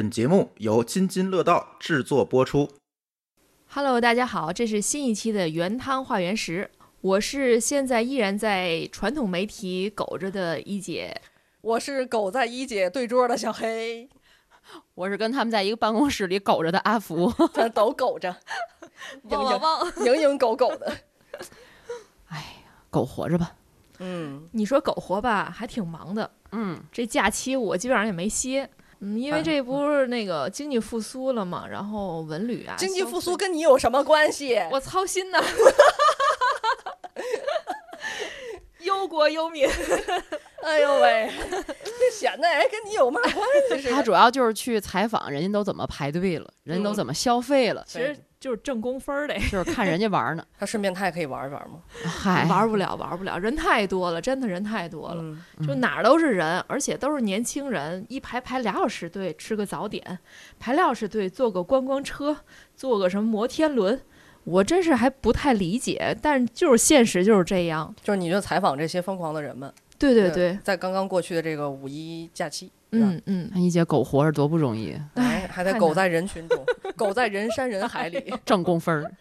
本节目由津津乐道制作播出。Hello，大家好，这是新一期的原汤化原食，我是现在依然在传统媒体苟着的一姐。我是苟在一姐对桌的小黑，我是跟他们在一个办公室里苟着的阿福。咱都苟着，汪汪汪！蝇营狗苟的。哎呀苟活着吧。嗯，你说苟活吧，还挺忙的。嗯，这假期我基本上也没歇。嗯，因为这不是那个经济复苏了嘛，然后文旅啊，经济复苏跟你有什么关系？我操心呐。忧国忧民，哎呦喂，这显得哎跟你有嘛关系似的？他主要就是去采访人家都怎么排队了，人家都怎么消费了，其实就是挣工分儿的。就是看人家玩呢。他顺便他也可以玩一玩嘛。嗨，玩不了，玩不了，人太多了，真的人太多了。嗯，就哪儿都是人，而且都是年轻人，一排排俩小时队吃个早点，排俩小时队坐个观光车，坐个什么摩天轮，我真是还不太理解，但就是现实就是这样。就是你就采访这些疯狂的人们。对对对，在刚刚过去的这个五一假期，嗯嗯，看一姐苟活着多不容易，哎，还得太难苟在人群中，苟在人山人海里。挣工分儿。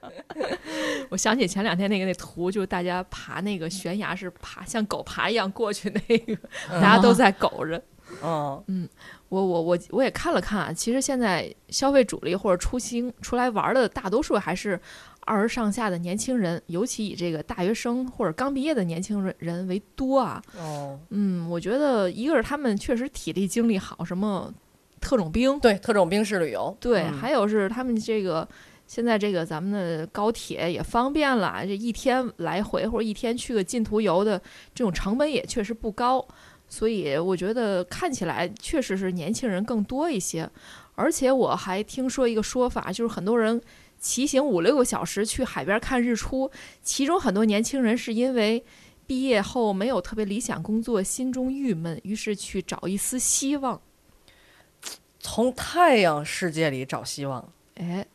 我想起前两天那个那图，就大家爬那个悬崖是爬像狗爬一样过去那个，大家都在苟着。嗯，我我我我也看了看啊，其实现在消费主力或者出行出来玩的大多数还是二十上下的年轻人，尤其以这个大学生或者刚毕业的年轻人人为多啊。哦，嗯，我觉得一个是他们确实体力精力好，什么特种兵，对，特种兵式旅游。对，嗯还有是他们这个现在这个咱们的高铁也方便了，这一天来回或者一天去个近途游的这种成本也确实不高，所以我觉得看起来确实是年轻人更多一些。而且我还听说一个说法，就是很多人骑行五六个小时去海边看日出，其中很多年轻人是因为。毕业后没有特别理想工作，心中郁闷，于是去找一丝希望。从太阳世界里找希望。哎，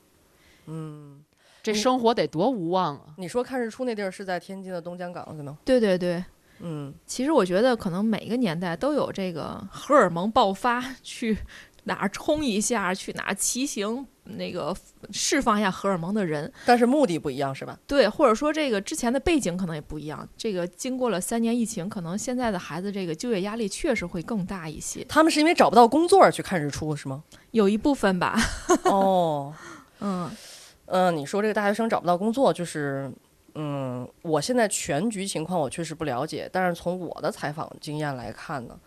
嗯，这生活得多无望啊！你说看日出那地儿是在天津的东江港是吗？对对对，嗯，其实我觉得，可能每个年代都有这个荷尔蒙爆发，去哪儿冲一下，去哪儿骑行，那个释放一下荷尔蒙的人。但是目的不一样是吧？对，或者说这个之前的背景可能也不一样。这个经过了三年疫情，可能现在的孩子这个就业压力确实会更大一些，他们是因为找不到工作而去看日出是吗？有一部分吧。哦，嗯嗯，你说这个大学生找不到工作，就是，嗯，我现在全局情况我确实不了解，但是从我的采访经验来看呢，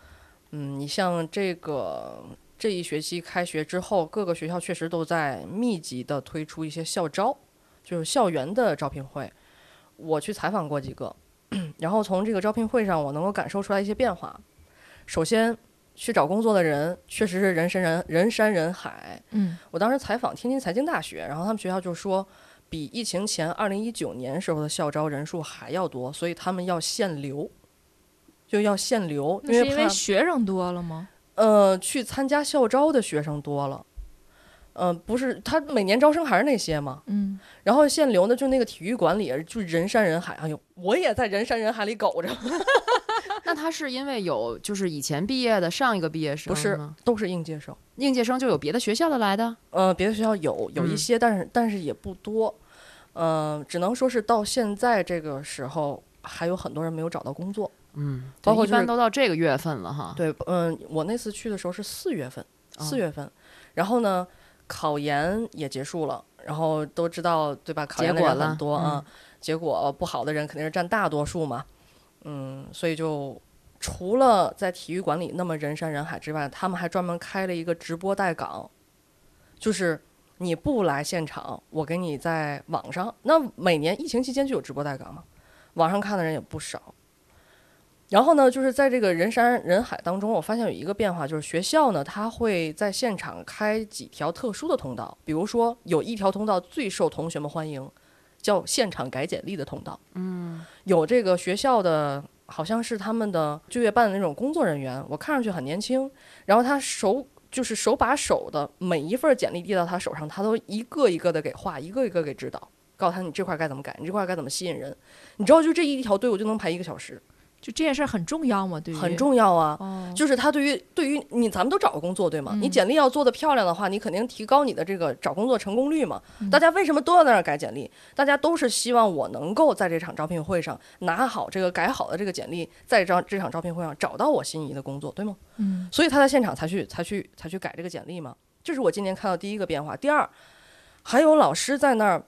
嗯，你像这个这一学期开学之后，各个学校确实都在密集的推出一些校招，就是校园的招聘会。我去采访过几个，然后从这个招聘会上，我能够感受出来一些变化。首先，去找工作的人确实是人山人人山人海，嗯我当时采访天津财经大学，然后他们学校就说，比疫情前二零一九年时候的校招人数还要多，所以他们要限流，就要限流，那是因为怕学生多了吗？呃去参加校招的学生多了。呃，不是，他每年招生还是那些嘛。嗯，然后限流呢，就那个体育馆里就人山人海。哎呦，我也在人山人海里苟着，那他是因为有就是以前毕业的上一个毕业生不是都是应届生。应届生就有别的学校的来的。呃，别的学校有有一嗯些，但是但是也不多。呃，只能说是到现在这个时候，还有很多人没有找到工作。嗯，包括就是一般都到这个月份了哈。对，嗯、我那次去的时候是四月份，四哦月份，然后呢，考研也结束了，然后都知道对吧？考研的人结果了很多啊、嗯结果不好的人肯定是占大多数嘛，嗯，所以就除了在体育馆里那么人山人海之外，他们还专门开了一个直播带岗，就是你不来现场，我给你在网上。那每年疫情期间就有直播带岗嘛，网上看的人也不少。然后呢，就是在这个人山人海当中，我发现有一个变化，就是学校呢，它会在现场开几条特殊的通道，比如说有一条通道最受同学们欢迎，叫现场改简历的通道。嗯，有这个学校的，好像是他们的就业办的那种工作人员，我看上去很年轻，然后他手就是手把手的每一份简历递到他手上，他都一个一个的给画，一个一个给指导，告诉他你这块该怎么改，你这块该怎么吸引人。你知道，就这一条队，伍就能排一个小时。就这件事儿很重要吗？对于很重要啊。哦，就是他对于对于你，咱们都找过工作对吗？嗯你简历要做的漂亮的话，你肯定提高你的这个找工作成功率嘛。嗯大家为什么都要在那儿改简历？大家都是希望我能够在这场招聘会上拿好这个改好的这个简历，在这场这场招聘会上找到我心仪的工作，对吗？嗯所以他在现场才去才去才去改这个简历嘛。这是我今年看到第一个变化。第二，还有老师在那儿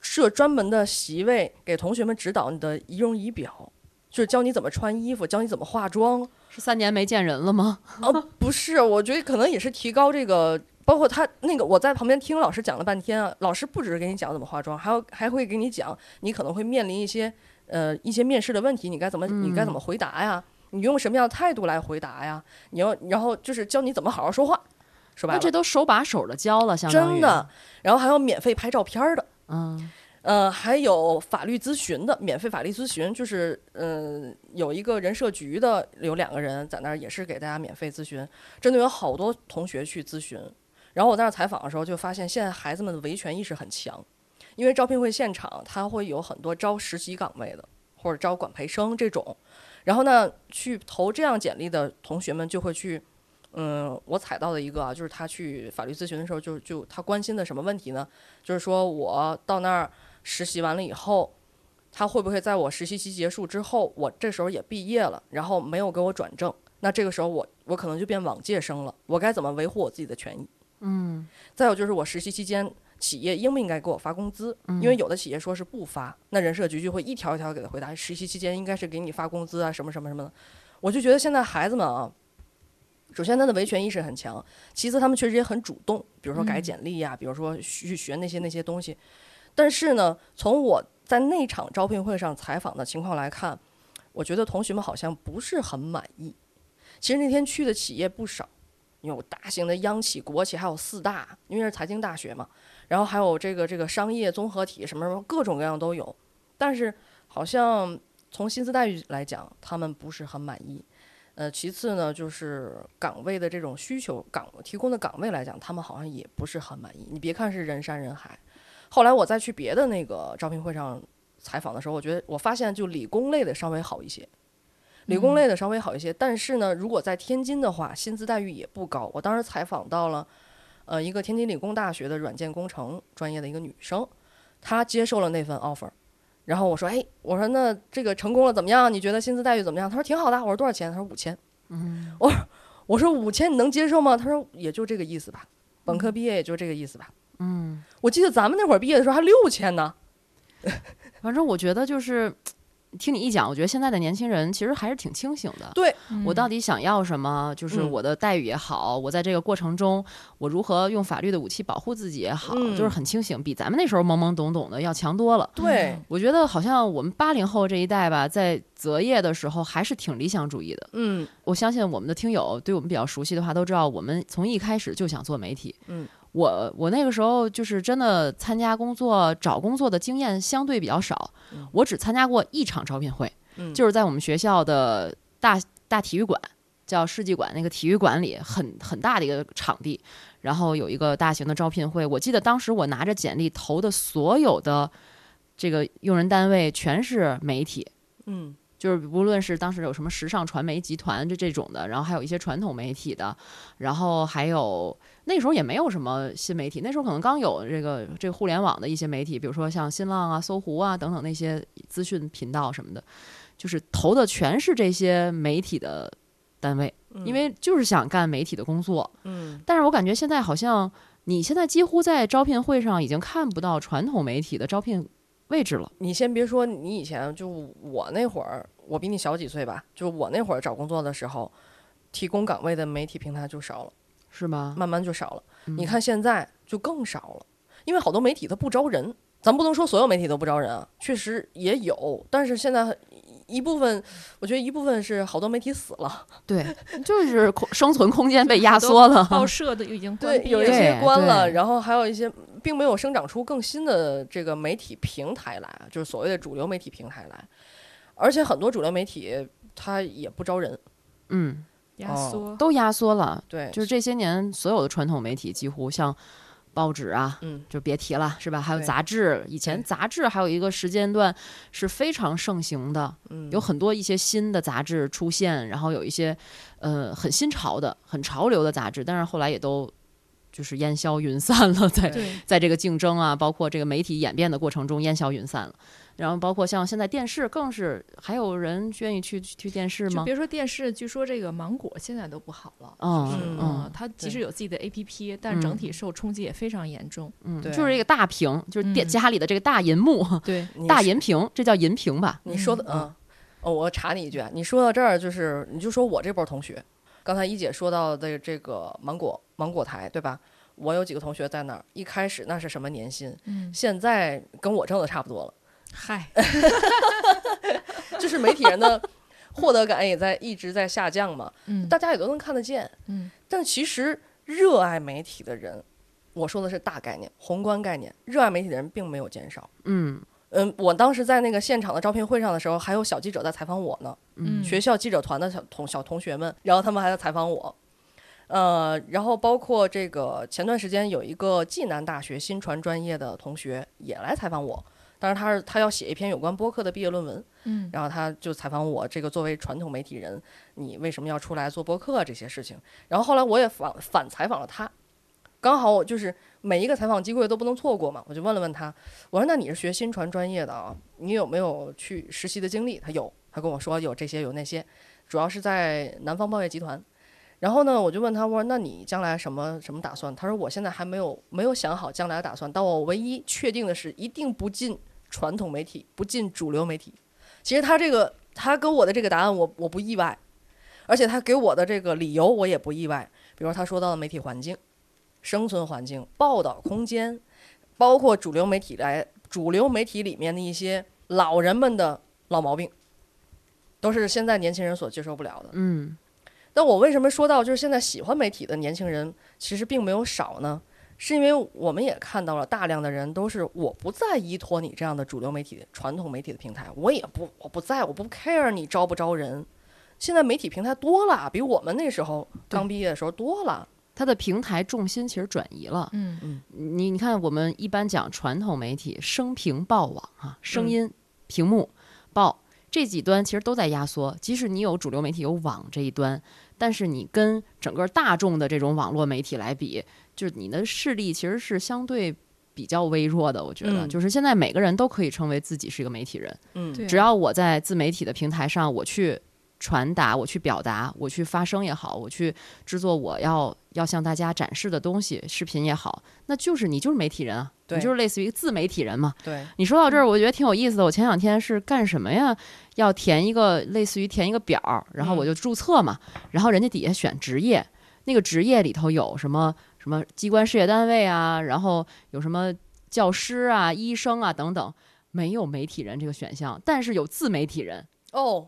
设专门的席位给同学们指导你的仪容仪表，就是教你怎么穿衣服，教你怎么化妆。是三年没见人了吗？哦，不是，我觉得可能也是提高这个，包括他那个，我在旁边听老师讲了半天啊，老师不只是给你讲怎么化妆，还有还会给你讲你可能会面临一些呃一些面试的问题，你该怎么你该怎么回答呀？你用什么样的态度来回答呀？你要然后就是教你怎么好好说话，说白了，这都手把手的教了，相当于真的，然后还有免费拍照片儿的。嗯呃，还有法律咨询的，免费法律咨询，就是嗯、呃有一个人社局的有两个人在那儿，也是给大家免费咨询，真的有好多同学去咨询。然后我在那儿采访的时候，就发现现在孩子们的维权意识很强，因为招聘会现场他会有很多招实习岗位的，或者招管培生这种。然后呢，去投这样简历的同学们就会去，嗯，我采到的一个啊，就是他去法律咨询的时候就，就他关心的什么问题呢？就是说我到那儿实习完了以后，他会不会在我实习期结束之后，我这时候也毕业了，然后没有给我转正，那这个时候我我可能就变往届生了，我该怎么维护我自己的权益？嗯再有就是我实习期间，企业应不应该给我发工资？因为有的企业说是不发，那人社局就会一条一条给他回答，实习期间应该是给你发工资啊，什么什么什么的。我就觉得现在孩子们啊，首先他的维权意识很强，其次他们确实也很主动，比如说改简历呀、比如说去学那些那些东西。但是呢，从我在那场招聘会上采访的情况来看，我觉得同学们好像不是很满意。其实那天去的企业不少，有大型的央企、国企，还有四大，因为是财经大学嘛，然后还有这个这个商业综合体，什么什么各种各样都有。但是好像从薪资待遇来讲，他们不是很满意。呃，其次呢，就是岗位的这种需求，岗提供的岗位来讲，他们好像也不是很满意。你别看是人山人海，后来我再去别的那个招聘会上采访的时候，我觉得我发现就理工类的稍微好一些，理工类的稍微好一些。但是呢，如果在天津的话，薪资待遇也不高。我当时采访到了，呃，一个天津理工大学的软件工程专业的一个女生，她接受了那份 offer。然后我说，哎，我说那这个成功了怎么样？你觉得薪资待遇怎么样？她说挺好的。我说多少钱？她说五千。嗯，我我说五千你能接受吗？她说也就这个意思吧，本科毕业也就这个意思吧。嗯，我记得咱们那会儿毕业的时候还六千呢。反正我觉得就是。听你一讲，我觉得现在的年轻人其实还是挺清醒的。对，我到底想要什么？就是嗯我的待遇也好，我在这个过程中，我如何用法律的武器保护自己也好，嗯就是很清醒，比咱们那时候懵懵懂懂的要强多了。对，我觉得好像我们八零后这一代吧，在择业的时候还是挺理想主义的。嗯我相信我们的听友对我们比较熟悉的话，都知道我们从一开始就想做媒体。嗯，我我那个时候就是真的参加工作、找工作的经验相对比较少，嗯。我只参加过一场招聘会，嗯，就是在我们学校的大大体育馆，叫世纪馆那个体育馆里，很很大的一个场地，然后有一个大型的招聘会。我记得当时我拿着简历投的所有的这个用人单位全是媒体，嗯就是无论是当时有什么时尚传媒集团这这种的，然后还有一些传统媒体的，然后还有那时候也没有什么新媒体，那时候可能刚有这个这个互联网的一些媒体，比如说像新浪啊、搜狐啊等等那些资讯频道什么的，就是投的全是这些媒体的单位，因为就是想干媒体的工作。嗯但是我感觉现在好像你现在几乎在招聘会上已经看不到传统媒体的招聘位置了。你先别说，你以前就我那会儿，我比你小几岁吧，就我那会儿找工作的时候，提供岗位的媒体平台就少了，是吗？慢慢就少了。嗯你看现在就更少了，因为好多媒体它不招人，咱不能说所有媒体都不招人啊，确实也有，但是现在一部分，我觉得一部分是好多媒体死了，对，就是空生存空间被压缩了。报社的已经关对，有一些关了，然后还有一些并没有生长出更新的这个媒体平台来，就是所谓的主流媒体平台来，而且很多主流媒体它也不招人，嗯，压缩。都压缩了。对，就是这些年所有的传统媒体几乎像报纸啊，嗯，就别提了，是吧？还有杂志，以前杂志还有一个时间段是非常盛行的，嗯。有很多一些新的杂志出现，然后有一些呃很新潮的、很潮流的杂志，但是后来也都就是烟消云散了，在对，在这个竞争啊，包括这个媒体演变的过程中烟消云散了。然后包括像现在电视，更是还有人愿意去去电视吗？就别说电视，据说这个芒果现在都不好了。嗯嗯嗯它即对使有自己的 APP，但整体受冲击也非常严重。嗯，对就是这个大屏，就是电嗯家里的这个大银幕，对，大银屏，这叫银屏吧？你说的嗯嗯，哦，我查你一句啊，你说到这儿就是，你就说我这波同学，刚才一姐说到的这个芒果芒果台，对吧？我有几个同学在那儿，一开始那是什么年薪，嗯，现在跟我挣的差不多了，嗨，就是媒体人的获得感也在一直在下降嘛，嗯大家也都能看得见。嗯但其实热爱媒体的人，我说的是大概念、宏观概念，热爱媒体的人并没有减少。嗯嗯，我当时在那个现场的招聘会上的时候，还有小记者在采访我呢。嗯，学校记者团的小同小同学们，然后他们还在采访我，呃，然后包括这个前段时间有一个暨南大学新传专业的同学也来采访我，当时他是他要写一篇有关播客的毕业论文，嗯然后他就采访我这个作为传统媒体人，你为什么要出来做播客这些事情，然后后来我也反反采访了他。刚好我就是每一个采访机会都不能错过嘛，我就问了问他，我说那你是学新传专业的啊，你有没有去实习的经历？他有，他跟我说有这些有那些，主要是在南方报业集团。然后呢，我就问他，我说那你将来什么什么打算？他说我现在还没有没有想好将来的打算，但我唯一确定的是一定不进传统媒体，不进主流媒体。其实他这个他给我的这个答案我我不意外，而且他给我的这个理由我也不意外。比如他说到的媒体环境、生存环境、报道空间，包括主流媒体来主流媒体里面的一些老人们的老毛病，都是现在年轻人所接受不了的。嗯但我为什么说到就是现在喜欢媒体的年轻人其实并没有少呢？是因为我们也看到了大量的人都是我不再依托你这样的主流媒体、传统媒体的平台，我也不我不在我不 care 你招不招人。现在媒体平台多了，比我们那时候刚毕业的时候多了。它的平台重心其实转移了。嗯嗯你你看，我们一般讲传统媒体，声屏报网啊，声嗯音、屏幕、报这几端其实都在压缩。即使你有主流媒体有网这一端，但是你跟整个大众的这种网络媒体来比，就是你的势力其实是相对比较微弱的。我觉得，嗯。就是现在每个人都可以称为自己是一个媒体人，嗯，只要我在自媒体的平台上，我去传达，我去表达，我去发声也好，我去制作我要要向大家展示的东西，视频也好，那就是你就是媒体人啊，你就是类似于自媒体人嘛。对，你说到这儿，我觉得挺有意思的。我前两天是干什么呀？要填一个类似于填一个表儿，然后我就注册嘛，然后人家底下选职业，那个职业里头有什么什么机关事业单位啊，然后有什么教师啊、医生啊等等，没有媒体人这个选项，但是有自媒体人。哦，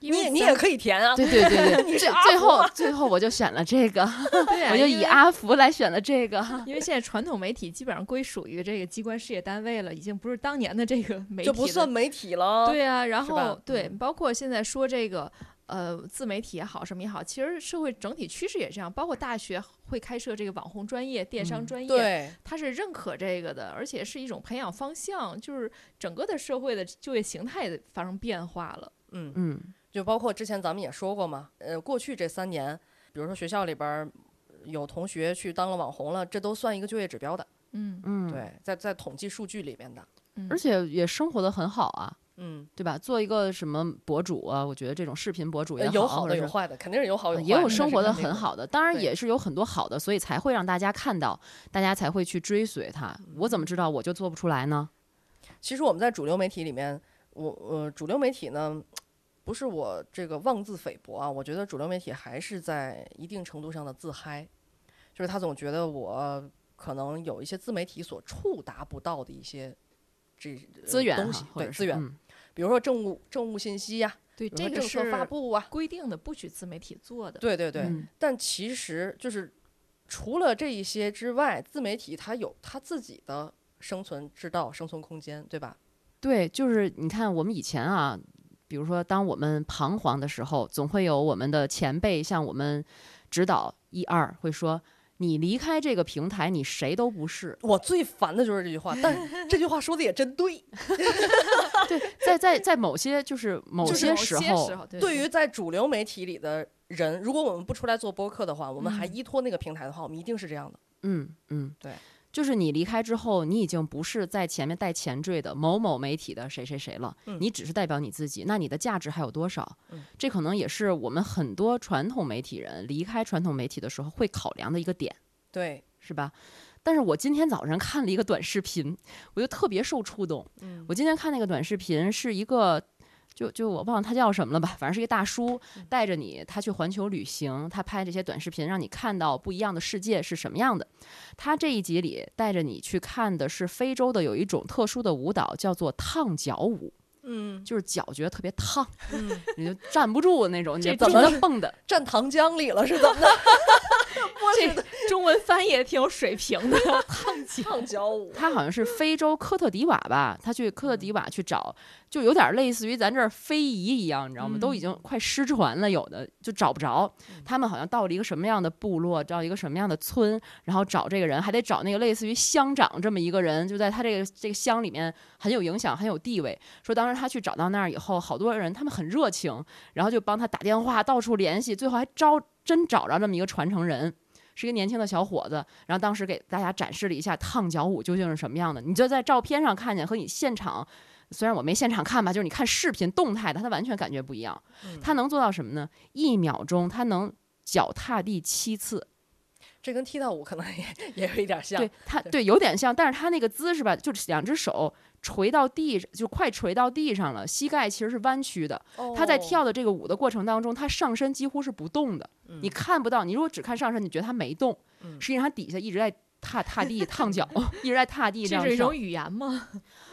你也你也可以填啊。对对对对，最后最后我就选了这个，我就以阿福来选了这个。因为现在传统媒体基本上归属于这个机关事业单位了，已经不是当年的这个媒体就不算媒体了。对啊，然后对，嗯包括现在说这个呃自媒体也好，什么也好，其实社会整体趋势也这样，包括大学会开设这个网红专业、电商嗯专业，对，它是认可这个的，而且是一种培养方向，就是整个的社会的就业形态也发生变化了。嗯，嗯就包括之前咱们也说过嘛，呃，过去这三年，比如说学校里边儿有同学去当了网红了，这都算一个就业指标的。嗯，嗯，，对，在在统计数据里面的。嗯而且也生活的很好啊。嗯，对吧？做一个什么博主啊？我觉得这种视频博主也好，呃有好的有坏的，肯定是有好有坏的，也有生活的很好的，当然也是有很多好的，所以才会让大家看到，大家才会去追随他。我怎么知道我就做不出来呢？其实我们在主流媒体里面，我呃，主流媒体呢，不是我这个妄自菲薄啊，我觉得主流媒体还是在一定程度上的自嗨，就是他总觉得我可能有一些自媒体所触达不到的一些这呃资源东西哈，对资源，嗯比如说政务政务信息呀、对，这个说政策发是布啊，规定的，不许自媒体做的。对对对，嗯但其实就是除了这一些之外，自媒体它有它自己的生存之道、生存空间，对吧？对，就是你看我们以前啊，比如说当我们彷徨的时候，总会有我们的前辈向我们指导一二，会说你离开这个平台，你谁都不是。我最烦的就是这句话，但 这句话说的也真对。对，在在在某些就是某些时候，些时候，对对于在主流媒体里的人，如果我们不出来做播客的话，我们还嗯依托那个平台的话，我们一定是这样的。嗯嗯，对，就是你离开之后，你已经不是在前面带前缀的某某媒体的谁谁谁了，嗯你只是代表你自己，那你的价值还有多少？嗯这可能也是我们很多传统媒体人离开传统媒体的时候会考量的一个点，对，是吧？但是我今天早上看了一个短视频，我就特别受触动。嗯我今天看那个短视频是一个，就就我忘了他叫什么了吧，反正是一个大叔带着你，他去环球旅行，他拍这些短视频，让你看到不一样的世界是什么样的。他这一集里带着你去看的是非洲的有一种特殊的舞蹈，叫做烫脚舞，嗯就是脚觉得特别烫，嗯，你就站不住那种，你怎么蹦蹦的。站糖浆里了是怎么的？这 中文翻译也挺有水平的，烫脚。烫脚舞，他好像是非洲科特迪瓦吧，他去科特迪瓦去找，就有点类似于咱这儿非遗一样，你知道吗？都已经快失传了，有的就找不着。他们好像到了一个什么样的部落，到一个什么样的村，然后找这个人，还得找那个类似于乡长这么一个人，就在他这个这个乡里面很有影响，很有地位。说当时他去找到那儿以后，好多人他们很热情，然后就帮他打电话，到处联系，最后还招真找着这么一个传承人。是一个年轻的小伙子，然后当时给大家展示了一下烫脚舞究竟是什么样的。你就在照片上看见和你现场，虽然我没现场看吧，就是你看视频动态的，他完全感觉不一样。他能做到什么呢？一秒钟他能脚踏地七次，这跟踢踏舞可能也 也有一点像。对他对对有点像，但是他那个姿势吧，就是两只手垂到地，就快垂到地上了，膝盖其实是弯曲的。他在哦跳的这个舞的过程当中，他上身几乎是不动的，嗯你看不到。你如果只看上身，你觉得他没动，嗯实际上他底下一直在踏踏地、烫脚，一直在踏地这样这是一种。语言吗？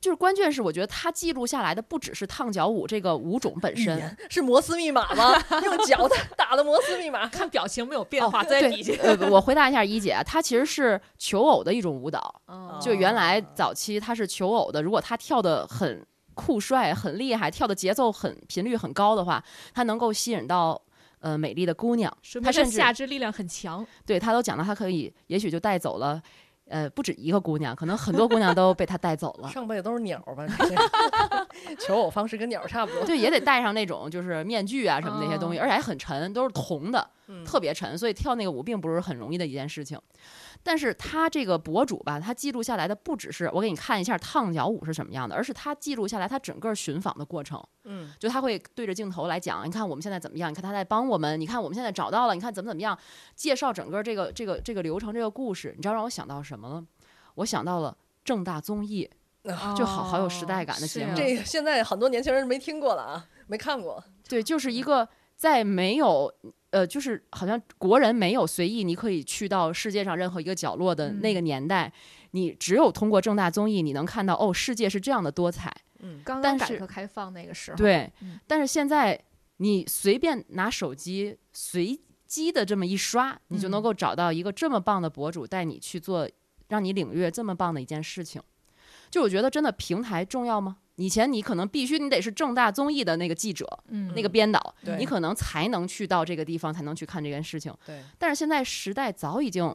就是关键是，我觉得他记录下来的不只是烫脚舞这个舞种本身，是摩斯密码吗？用脚打打的摩斯密码。看表情没有变化，哦在底下。呃，我回答一下一姐啊，它其实是求偶的一种舞蹈。哦就原来早期她是求偶的，如果她跳的很酷帅、很厉害，跳的节奏很频率很高的话，她能够吸引到呃美丽的姑娘。说明他他甚至下肢力量很强。对她都讲到，她可以也许就带走了。呃，不止一个姑娘，可能很多姑娘都被他带走了。上辈子都是鸟吧？求偶方式跟鸟差不多。对，也得戴上那种就是面具啊什么那些东西，哦而且还很沉，都是铜的，嗯特别沉，所以跳那个舞并不是很容易的一件事情。但是他这个博主吧，他记录下来的不只是我给你看一下烫脚舞是什么样的，而是他记录下来他整个寻访的过程。嗯就他会对着镜头来讲，你看我们现在怎么样？你看他在帮我们，你看我们现在找到了，你看怎么怎么样？介绍整个这个这个这个流程，这个故事，你知道让我想到什么了？我想到了正大综艺，啊就好好有时代感的节目啊这个现在很多年轻人没听过了啊，没看过。对，就是一个在没有呃，就是好像国人没有随意你可以去到世界上任何一个角落的那个年代，你只有通过正大综艺，你能看到哦，世界是这样的多彩。嗯刚刚改革开放那个时候，对，嗯但是现在你随便拿手机随机的这么一刷，你就能嗯够找到一个这么棒的博主带你去做，让你领略这么棒的一件事情。就我觉得真的平台重要吗？以前你可能必须你得是正大综艺的那个记者、嗯，那个编导，对你可能才能去到这个地方，才能去看这件事情。对，但是现在时代早已经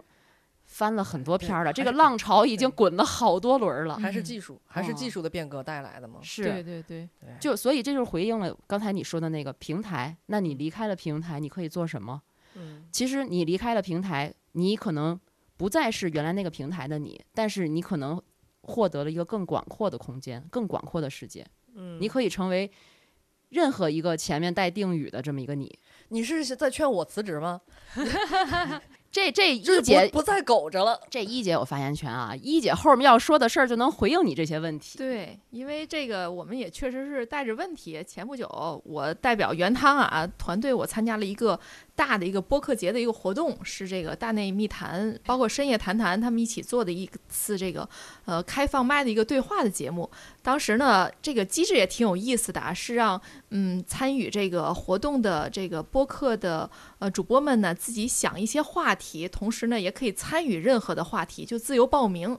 翻了很多篇儿了，这个浪潮已经滚了好多轮儿了。还是嗯技术，还是哦技术的变革带来的吗？是，对对对，对，就所以这就是回应了刚才你说的那个平台。那你离开了平台，你可以做什么？嗯其实你离开了平台，你可能不再是原来那个平台的你，但是你可能获得了一个更广阔的空间、更广阔的世界。嗯，你可以成为任何一个前面带定语的这么一个你。你是在劝我辞职吗？这这 一姐不不再苟着了。这一姐有发言权啊！一姐后面要说的事儿就能回应你这些问题。对，因为这个我们也确实是带着问题。前不久，我代表原汤啊团队，我参加了一个大的一个播客节的一个活动，是这个大内密谈，包括深夜谈谈他们一起做的一次这个呃开放麦的一个对话的节目。当时呢，这个机制也挺有意思的啊，是让嗯参与这个活动的这个播客的呃主播们呢自己想一些话题，同时呢也可以参与任何的话题，就自由报名。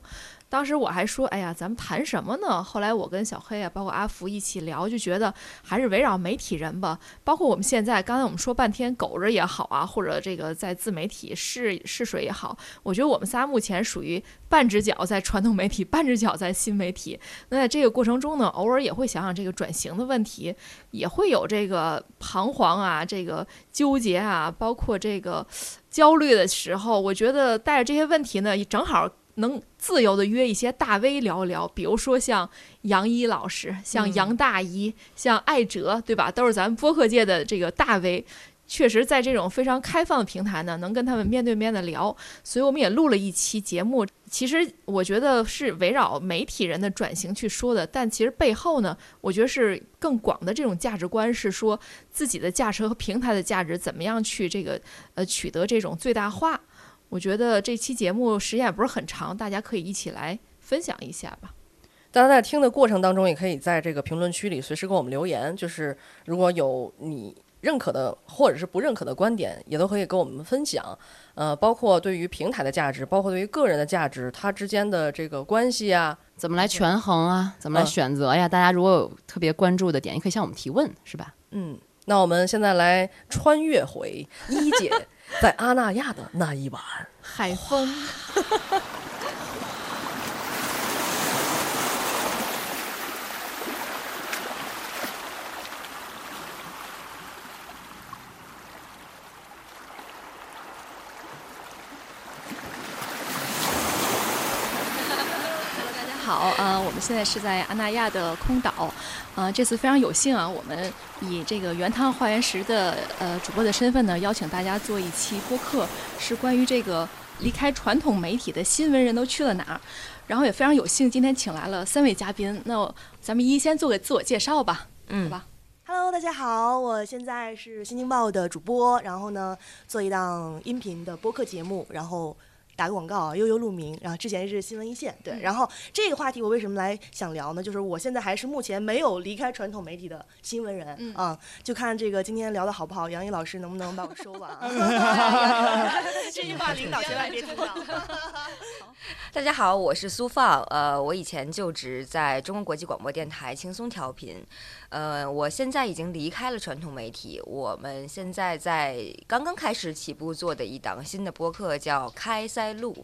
当时我还说，哎呀，咱们谈什么呢？后来我跟小黑啊，包括阿福一起聊，就觉得还是围绕媒体人吧。包括我们现在，刚才我们说半天狗着也好啊，或者这个在自媒体试试水也好，我觉得我们仨目前属于半只脚在传统媒体，半只脚在新媒体。那在这个过程中呢，偶尔也会想想这个转型的问题，也会有这个彷徨啊，这个纠结啊，包括这个焦虑的时候。我觉得带着这些问题呢，正好。能自由的约一些大 V 聊聊，比如说像杨一老师、像杨大一、像艾哲，对吧？都是咱们播客界的这个大 V，确实在这种非常开放的平台呢，能跟他们面对面的聊。所以我们也录了一期节目。其实我觉得是围绕媒体人的转型去说的，但其实背后呢，我觉得是更广的这种价值观，是说自己的价值和平台的价值怎么样去这个呃取得这种最大化。我觉得这期节目时间也不是很长，大家可以一起来分享一下吧。大家在听的过程当中，也可以在这个评论区里随时给我们留言。就是如果有你认可的或者是不认可的观点，也都可以跟我们分享。呃，包括对于平台的价值，包括对于个人的价值，它之间的这个关系啊，怎么来权衡啊，怎么来选择呀？大家如果有特别关注的点，也可以向我们提问，是吧？嗯，那我们现在来穿越回一姐。在阿那亚的那一晚，海风。们现在是在阿那亚的空岛，呃，这次非常有幸啊，我们以这个原汤化原石的呃主播的身份呢，邀请大家做一期播客，是关于这个离开传统媒体的新闻人都去了哪儿，然后也非常有幸今天请来了三位嘉宾，那咱们一先做个自我介绍吧，嗯，好吧，Hello，大家好，我现在是新京报的主播，然后呢做一档音频的播客节目，然后。打个广告啊，悠悠鹿鸣，然后之前是新闻一线，对，然后这个话题我为什么来想聊呢？就是我现在还是目前没有离开传统媒体的新闻人啊，就看这个今天聊的好不好，杨毅老师能不能把我收了？这句话领导千万别听到。大家好，我是苏放，呃，我以前就职在中国国际广播电台轻松调频，呃，我现在已经离开了传统媒体，我们现在在刚刚开始起步做的一档新的播客叫开塞露，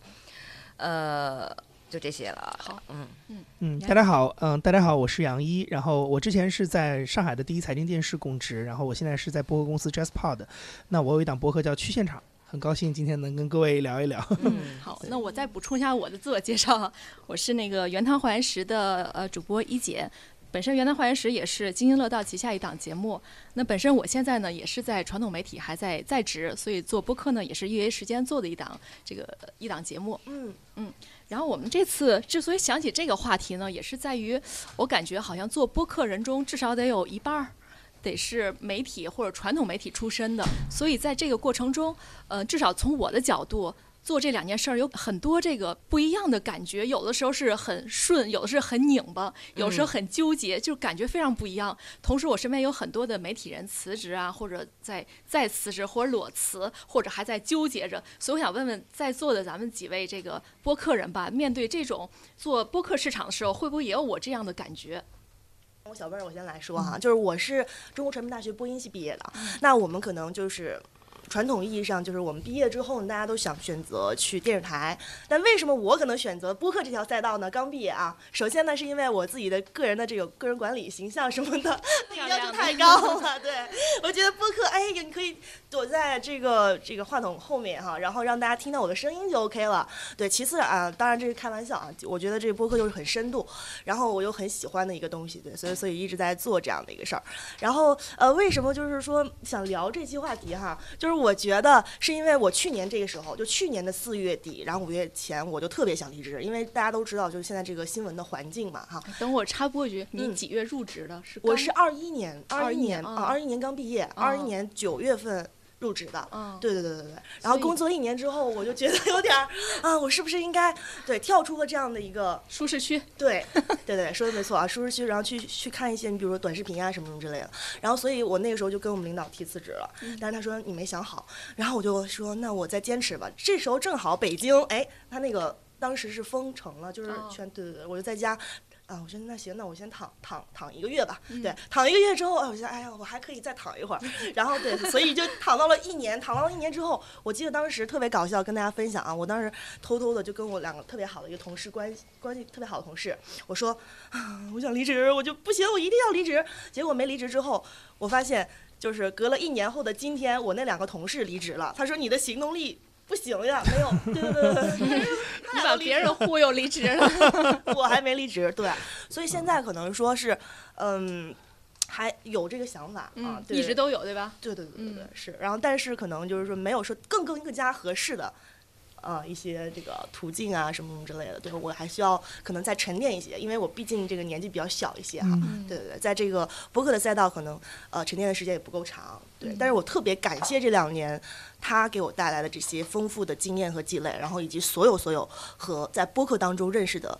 呃，就这些了。好，嗯嗯嗯，大家好，嗯，大家好，我是杨一，然后我之前是在上海的第一财经电视供职，然后我现在是在播客公司 JustPod，那我有一档播客叫去现场。很高兴今天能跟各位聊一聊。嗯，好，那我再补充一下我的自我介绍，我是那个原汤化原石的呃主播一姐，本身原汤化原石也是津津乐道旗下一档节目。那本身我现在呢也是在传统媒体还在在职，所以做播客呢也是业余时间做的一档这个一档节目。嗯嗯，然后我们这次之所以想起这个话题呢，也是在于我感觉好像做播客人中至少得有一半儿。得是媒体或者传统媒体出身的，所以在这个过程中，呃，至少从我的角度做这两件事儿，有很多这个不一样的感觉。有的时候是很顺，有的是很拧巴，有时候很纠结，就感觉非常不一样。同时，我身边有很多的媒体人辞职啊，或者在在辞职，或者裸辞，或者还在纠结着。所以，我想问问在座的咱们几位这个播客人吧，面对这种做播客市场的时候，会不会也有我这样的感觉？我小妹儿，我先来说哈，就是我是中国传媒大学播音系毕业的，那我们可能就是。传统意义上，就是我们毕业之后，大家都想选择去电视台。但为什么我可能选择播客这条赛道呢？刚毕业啊，首先呢，是因为我自己的个人的这个个人管理形象什么的 要求太高了。对，我觉得播客，哎，你可以躲在这个这个话筒后面哈，然后让大家听到我的声音就 OK 了。对，其次啊，当然这是开玩笑啊，我觉得这个播客就是很深度，然后我又很喜欢的一个东西，对，所以所以一直在做这样的一个事儿。然后呃，为什么就是说想聊这期话题哈，就是。我觉得是因为我去年这个时候，就去年的四月底，然后五月前，我就特别想离职，因为大家都知道，就是现在这个新闻的环境嘛，哈。等我插播一句，你几月入职的？是我是二一年，二一年啊，二一年刚毕业，二一年九月份。入职的，嗯，对对对对对，然后工作一年之后，我就觉得有点儿 啊，我是不是应该对跳出了这样的一个舒适区？对，对对，说的没错啊，舒适区，然后去去看一些，你比如说短视频啊什么什么之类的，然后所以我那个时候就跟我们领导提辞职了，但是他说你没想好，然后我就说那我再坚持吧。这时候正好北京，哎，他那个。当时是封城了，就是哦全对对对，我就在家。啊，我说那行，那我先躺躺躺一个月吧。嗯对，躺一个月之后，哎，我想，哎呀，我还可以再躺一会儿。然后对，所以就躺到了一年。躺到了一年之后，我记得当时特别搞笑，跟大家分享啊，我当时偷偷的就跟我两个特别好的一个同事关系关系特别好的同事，我说啊，我想离职，我就不行，我一定要离职。结果没离职之后，我发现就是隔了一年后的今天，我那两个同事离职了。他说你的行动力不行呀，没有，对对对对对，你把别人忽悠离职了。我还没离职，对，所以现在可能说是，嗯，还有这个想法啊一直都有对吧？对对对对对嗯是，然后但是可能就是说没有说更更更加合适的。呃，一些这个途径啊，什么什么之类的，对我还需要可能再沉淀一些，因为我毕竟这个年纪比较小一些哈，嗯对对对，在这个播客的赛道，可能呃沉淀的时间也不够长，对。嗯但是我特别感谢这两年他给我带来的这些丰富的经验和积累，然后以及所有所有和在播客当中认识的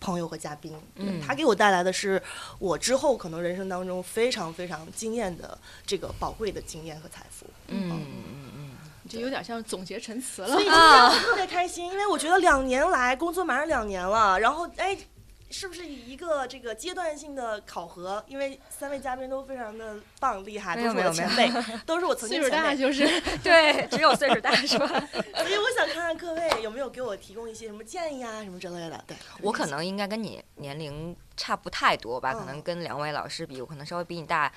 朋友和嘉宾，对嗯他给我带来的是我之后可能人生当中非常非常惊艳的这个宝贵的经验和财富。嗯你这有点像总结陈词了所以。今天我特别开心，因为我觉得两年来工作马上两年了，然后哎。是不是以一个这个阶段性的考核？因为三位嘉宾都非常的棒厉害，都是我的没有没有前辈，都是我曾岁数经前辈，大就是嗯，对，只有岁数大是吧？所以我想看看各位有没有给我提供一些什么建议啊，什么之类的。对，我可能应该跟你年龄差不太多吧，可嗯能跟两位老师比，我可能稍微比你大。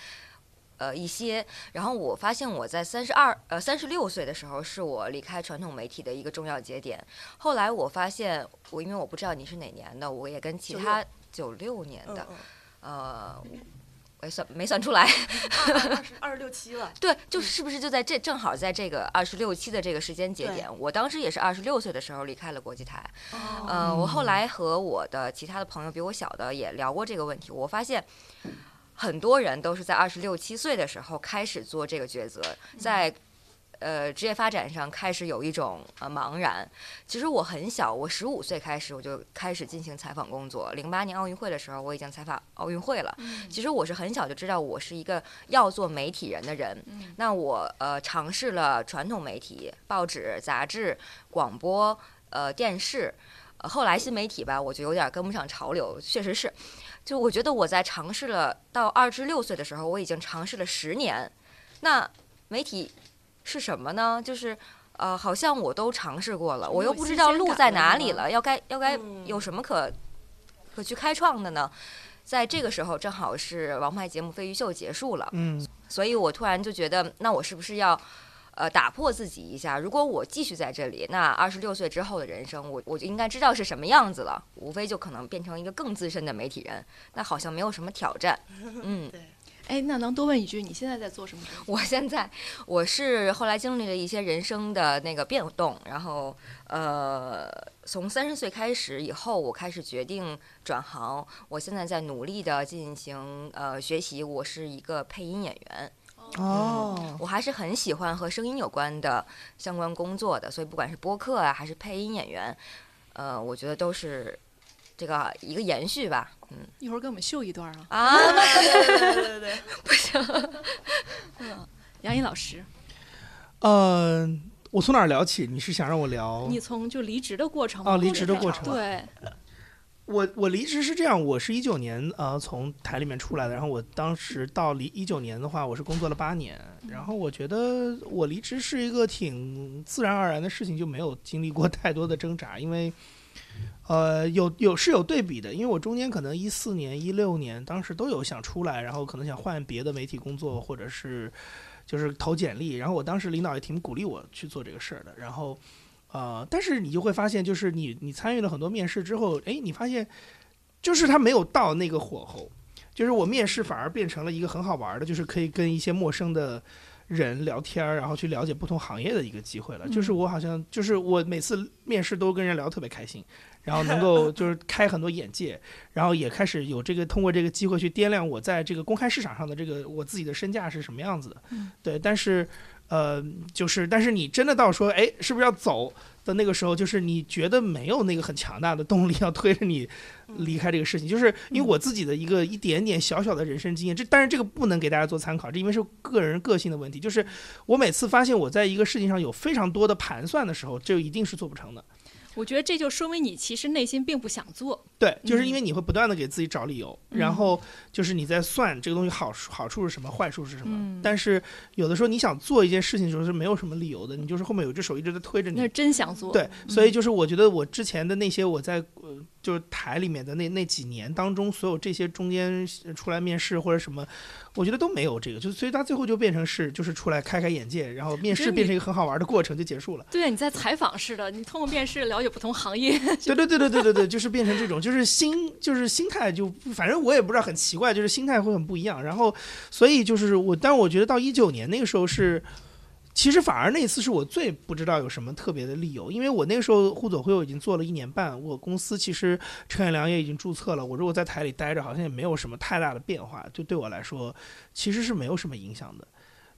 呃，一些，然后我发现我在三十二呃三十六岁的时候，是我离开传统媒体的一个重要节点。后来我发现，我因为我不知道你是哪年的，我也跟其他九六年的，嗯嗯，呃，我也算没算出来，二二十二十六七了，对，就是是不是就在这正好在这个二十六七的这个时间节点，我当时也是二十六岁的时候离开了国际台。哦。呃，我后来和我的其他的朋友比我小的也聊过这个问题，我发现很多人都是在二十六七岁的时候开始做这个抉择，在。呃，职业发展上开始有一种呃茫然。其实我很小，我十五岁开始我就开始进行采访工作。零八年奥运会的时候，我已经采访奥运会了。其实我是很小就知道我是一个要做媒体人的人。那我呃尝试了传统媒体、报纸、杂志、广播、呃电视。呃，后来新媒体吧，我就有点跟不上潮流，确实是。就我觉得我在尝试了到二至六岁的时候，我已经尝试了十年。那媒体是什么呢？就是呃，好像我都尝试过了，我又不知道路在哪里了，要该要该嗯有什么可可去开创的呢？在这个时候，正好是王牌节目《飞鱼秀》结束了，嗯所以我突然就觉得，那我是不是要呃打破自己一下？如果我继续在这里，那二十六岁之后的人生，我我就应该知道是什么样子了，无非就可能变成一个更资深的媒体人，那好像没有什么挑战。嗯，对，哎，那能多问一句，你现在在做什么？我现在我是后来经历了一些人生的那个变动，然后呃，从三十岁开始以后，我开始决定转行。我现在在努力的进行呃学习，我是一个配音演员。哦，我还是很喜欢和声音有关的相关工作的，所以不管是播客啊，还是配音演员，呃，我觉得都是这个一个延续吧。嗯一会儿给我们秀一段啊。啊，对对对对对，嗯，杨颖老师，呃，我从哪儿聊起？你是想让我聊？你从就离职的过程吗哦离职的过程对，我我离职是这样，我是一九年呃从台里面出来的，然后我当时到离一九年的话，我是工作了八年，然后我觉得我离职是一个挺自然而然的事情，就没有经历过太多的挣扎，因为呃有有是有对比的，因为我中间可能一四年、一六年当时都有想出来，然后可能想换别的媒体工作，或者是就是投简历，然后我当时领导也挺鼓励我去做这个事儿的，然后。呃，但是你就会发现，就是你你参与了很多面试之后，哎，你发现就是他没有到那个火候，就是我面试反而变成了一个很好玩的，就是可以跟一些陌生的人聊天儿，然后去了解不同行业的一个机会了。就是我好像就是我每次面试都跟人聊得特别开心，然后能 够就是开很多眼界，然后也开始有这个通过这个机会去掂量我在这个公开市场上的这个我自己的身价是什么样子的。对，但是。呃，就是，但是你真的到说，哎，是不是要走的那个时候，就是你觉得没有那个很强大的动力要推着你离开这个事情，就是因为我自己的一个一点点小小的人生经验，这但是这个不能给大家做参考，这因为是个人个性的问题。就是我每次发现我在一个事情上有非常多的盘算的时候，这一定是做不成的。我觉得这就说明你其实内心并不想做。对，就是因为你会不断的给自己找理由，嗯然后就是你在算这个东西好处好处是什么，坏处是什么。嗯但是有的时候你想做一件事情的时候是没有什么理由的，你就是后面有一只手一直在推着你那是。真想做。对，所以就是我觉得我之前的那些我在呃就是台里面的那那几年当中，所有这些中间出来面试或者什么，我觉得都没有这个，就所以他最后就变成是就是出来开开眼界，然后面试变成一个很好玩的过程就结束了。对，你在采访似的，你通过面试了解不同行业。对对对对对对对，就是变成这种，就是心就是心态就反正我也不知道很奇怪，就是心态会很不一样。然后所以就是我，但我觉得到一九年那个时候是。其实反而那次是我最不知道有什么特别的理由，因为我那个时候互走会我已经做了一年半，我公司其实陈彦良也已经注册了，我如果在台里待着，好像也没有什么太大的变化，就对我来说其实是没有什么影响的。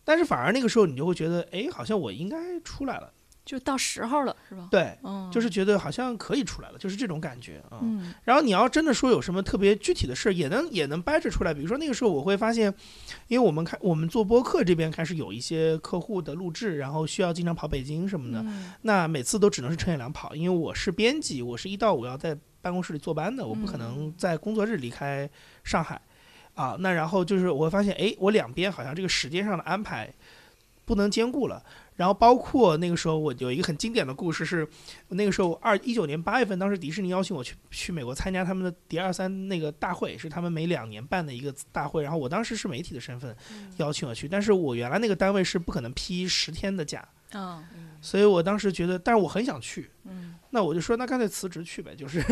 但是反而那个时候你就会觉得，哎，好像我应该出来了，就到时候了，是吧？对，嗯，就是觉得好像可以出来了，就是这种感觉啊。嗯然后你要真的说有什么特别具体的事儿，也能也能掰扯出来。比如说那个时候我会发现，因为我们开我们做播客这边开始有一些客户的录制，然后需要经常跑北京什么的，嗯那每次都只能是陈远良跑，因为我是编辑，我是一到五要在办公室里坐班的，我不可能在工作日离开上海。啊，那然后就是我会发现，哎，我两边好像这个时间上的安排不能兼顾了。然后包括那个时候，我有一个很经典的故事是，那个时候二一九年八月份，当时迪士尼邀请我去去美国参加他们的迪二三那个大会，是他们每两年办的一个大会。然后我当时是媒体的身份邀请我去，但是我原来那个单位是不可能批十天的假，啊所以我当时觉得，但是我很想去，嗯，那我就说那干脆辞职去呗，就是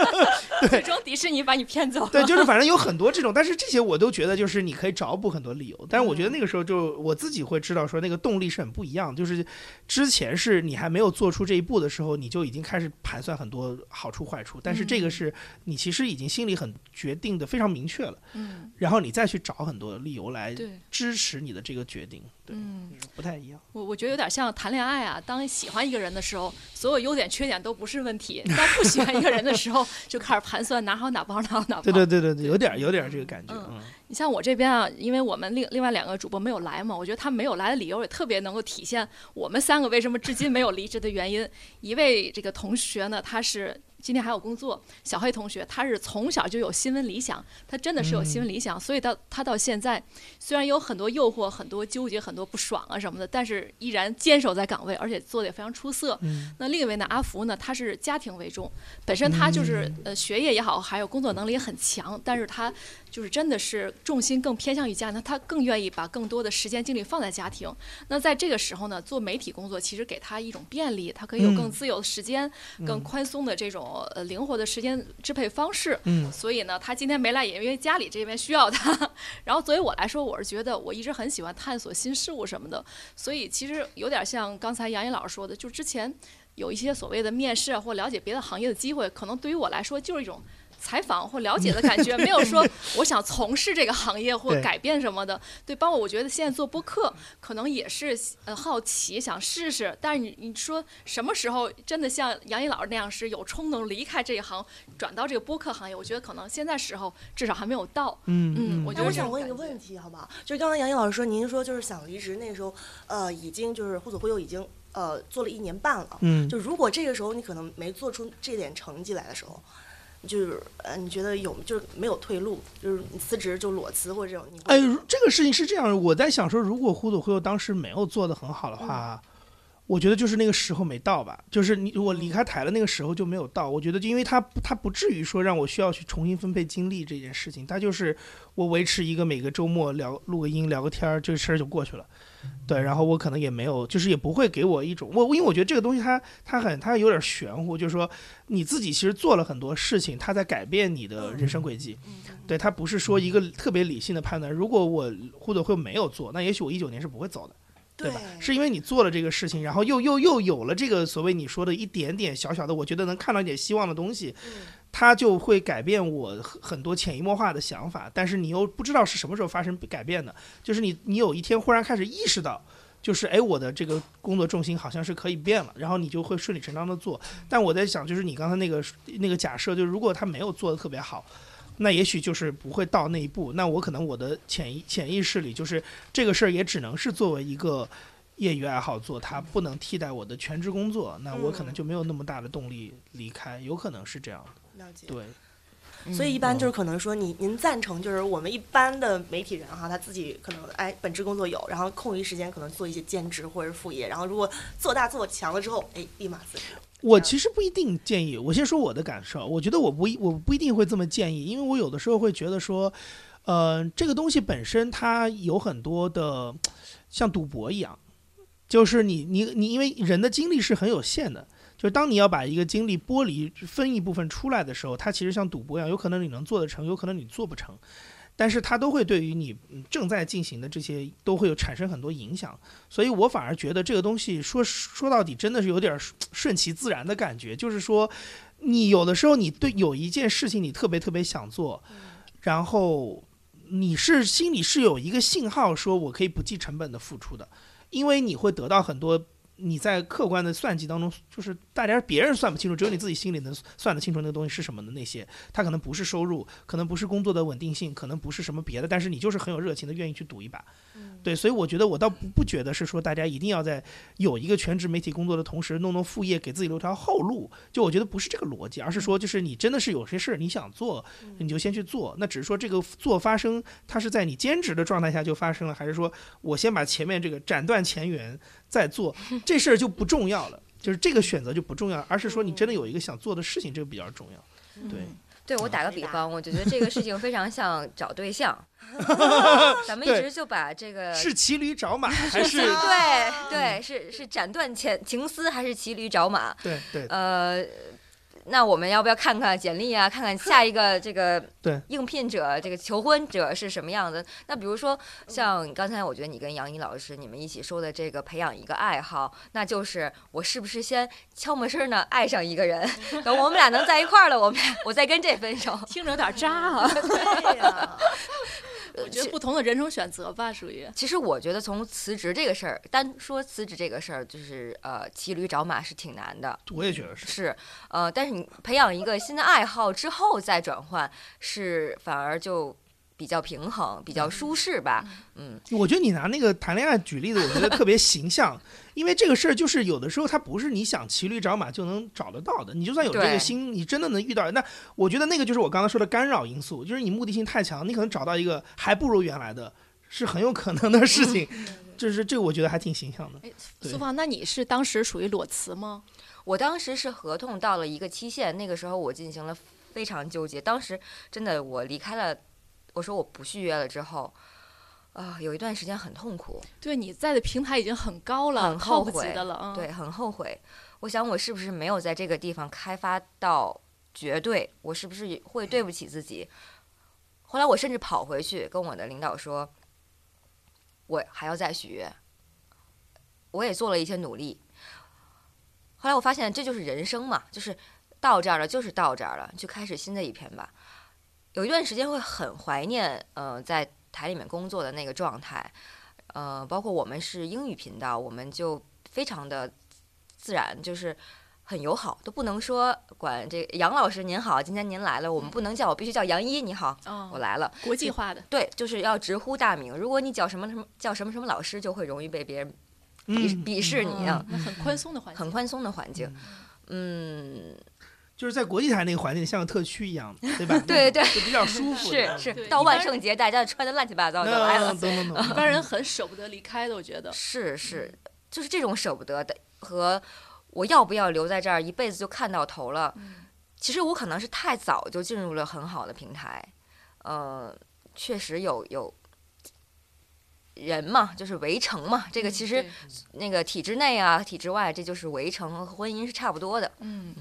最终迪士尼把你骗走了。对，就是反正有很多这种，但是这些我都觉得就是你可以找补很多理由。但是我觉得那个时候就我自己会知道说那个动力是很不一样的，就是之前是你还没有做出这一步的时候，你就已经开始盘算很多好处坏处，但是这个是你其实已经心里很决定的非常明确了，嗯，然后你再去找很多理由来，支持你的这个决定，对，嗯。不太一样。我我觉得有点像谈恋爱啊，当喜欢一个人的时候，所有优点缺点都不是问题；当不喜欢一个人的时候，就开始盘算哪好哪不好，哪好哪不好。对对对对对，有点有点这个感觉，嗯嗯你像我这边啊，因为我们另另外两个主播没有来嘛，我觉得他们没有来的理由也特别能够体现我们三个为什么至今没有离职的原因。一位这个同学呢，他是今天还有工作，小黑同学，他是从小就有新闻理想，他真的是有新闻理想，所以到他到现在虽然有很多诱惑、很多纠结、很多不爽啊什么的，但是依然坚守在岗位，而且做的也非常出色。嗯那另一位呢，阿福呢，他是家庭为重，本身他就是、嗯呃学业也好，还有工作能力也很强，但是他就是真的是重心更偏向于家那，他更愿意把更多的时间精力放在家庭。那在这个时候呢，做媒体工作其实给他一种便利，他可以有更嗯自由的时间、更嗯宽松的这种呃灵活的时间支配方式。嗯所以呢，他今天没来，也因为家里这边需要他。然后作为我来说，我是觉得我一直很喜欢探索新事物什么的，所以其实有点像刚才杨毅老师说的，就之前有一些所谓的面试啊或了解别的行业的机会，可能对于我来说就是一种。采访或了解的感觉，没有说 我想从事这个行业或改变什么的。对，包括我觉得现在做播客，可能也是呃好奇想试试。但是你你说什么时候真的像杨毅老师那样是有冲动离开这一行，转到这个播客行业？我觉得可能现在时候至少还没有到。嗯嗯我觉得我想问一个问题，好不好？就是刚才杨毅老师说，您说就是想离职，那时候呃已经就是互左互右已经呃做了一年半了。嗯就如果这个时候你可能没做出这点成绩来的时候，就是呃你觉得有就是没有退路，就是你辞职就裸辞或者这种，哎，如这个事情是这样，我在想说，如果胡总忽右当时没有做的很好的话，我觉得就是那个时候没到吧，就是你我离开台了那个时候就没有到。我觉得就因为他不他不至于说让我需要去重新分配精力这件事情，他就是我维持一个每个周末聊录个音聊个天儿，这个事儿就过去了。对，然后我可能也没有，就是也不会给我一种我，因为我觉得这个东西它它很它有点玄乎，就是说你自己其实做了很多事情，它在改变你的人生轨迹。对，它不是说一个特别理性的判断。如果我互者会没有做，那也许我一九年是不会走的。对吧？是因为你做了这个事情，然后又又又有了这个所谓你说的一点点小小的，我觉得能看到一点希望的东西，它就会改变我很很多潜移默化的想法。但是你又不知道是什么时候发生改变的，就是你你有一天忽然开始意识到，就是哎，我的这个工作重心好像是可以变了，然后你就会顺理成章的做。但我在想，就是你刚才那个那个假设，就是如果他没有做的特别好。那也许就是不会到那一步，那我可能我的潜意潜意识里就是这个事儿也只能是作为一个业余爱好做，它不能替代我的全职工作，那我可能嗯就没有那么大的动力离开，有可能是这样的。了解。对，所以一般就是可能说你您赞成就是我们一般的媒体人哈，他自己可能哎本职工作有，然后空余时间可能做一些兼职或者副业，然后如果做大做强了之后，哎立马辞职。我其实不一定建议。我先说我的感受，我觉得我不一我不一定会这么建议，因为我有的时候会觉得说，呃，这个东西本身它有很多的像赌博一样，就是你你你，因为人的精力是很有限的。就是当你要把一个精力剥离分一部分出来的时候，它其实像赌博一样，有可能你能做得成，有可能你做不成，但是它都会对于你嗯正在进行的这些都会有产生很多影响。所以我反而觉得这个东西说说到底真的是有点顺顺其自然的感觉，就是说，你有的时候你对有一件事情你特别特别想做，然后你是心里是有一个信号说我可以不计成本的付出的，因为你会得到很多。你在客观的算计当中，就是大家别人算不清楚，只有你自己心里能算得清楚那个东西是什么的那些，它可能不是收入，可能不是工作的稳定性，可能不是什么别的，但是你就是很有热情的愿意去赌一把。对，所以我觉得我倒不不觉得是说大家一定要在有一个全职媒体工作的同时弄弄副业，给自己留条后路。就我觉得不是这个逻辑，而是说就是你真的是有些事儿你想做，你就先去做。那只是说这个做发生，它是在你兼职的状态下就发生了，还是说我先把前面这个斩断前缘再做，这事儿就不重要了。就是这个选择就不重要，而是说你真的有一个想做的事情，这个比较重要。对，对我打个比方，我就觉得这个事情非常像找对象，咱们一直就把这个是骑驴找马还是？对对是是斩断前情丝还是骑驴找马？对对呃，那我们要不要看看简历啊？看看下一个 这个对应聘者，这个求婚者是什么样的？那比如说像刚才我觉得你跟杨怡老师你们一起说的这个培养一个爱好，那就是我是不是先悄没声的爱上一个人，等我们俩能在一块儿了，我们俩我再跟这分手。听着有点渣啊。对呀，我觉得不同的人生选择吧，属于。其实我觉得从辞职这个事儿，单说辞职这个事儿，就是呃骑驴找马是挺难的。我也觉得是。是，呃，但是你培养一个新的爱好之后再转换，是反而就比较平衡，比较舒适吧。嗯，我觉得你拿那个谈恋爱举例子，我觉得特别形象，因为这个事儿就是有的时候它不是你想骑驴找马就能找得到的，你就算有这个心，你真的能遇到，那我觉得那个就是我刚刚说的干扰因素，就是你目的性太强，你可能找到一个还不如原来的，是很有可能的事情，就是这个我觉得还挺形象的。苏芳，那你是当时属于裸辞吗？我当时是合同到了一个期限，那个时候我进行了非常纠结。当时真的我离开了，我说我不续约了之后，啊、有一段时间很痛苦。对，你在的平台已经很高了，很后悔的了啊。对，很后悔。我想我是不是没有在这个地方开发到绝对？我是不是也会对不起自己？后来我甚至跑回去跟我的领导说，我还要再续约。我也做了一些努力。后来我发现这就是人生嘛，就是到这儿了，就是到这儿了，就开始新的一篇吧。有一段时间会很怀念，呃，在台里面工作的那个状态，呃，包括我们是英语频道，我们就非常的自然，就是很友好，都不能说管这个杨老师您好，今天您来了，我们不能叫我，必须叫杨一你好，哦我来了。国际化的。对，就是要直呼大名。如果你叫什么什么叫什么什么老师，就会容易被别人嗯鄙鄙视你很宽松的环境。很宽松的环境。嗯，就是在国际台那个环境像个特区一样，对吧？对对就比较舒服。是是，到万圣节大家穿的乱七八糟的来了嗯，。懂懂懂。一般人很舍不得离开的，我觉得。是是，就是这种舍不得的和我要不要留在这儿一辈子就看到头了。其实我可能是太早就进入了很好的平台，呃，确实有有人嘛，就是围城嘛。这个其实那个体制内啊、体制外，这就是围城和婚姻是差不多的。嗯，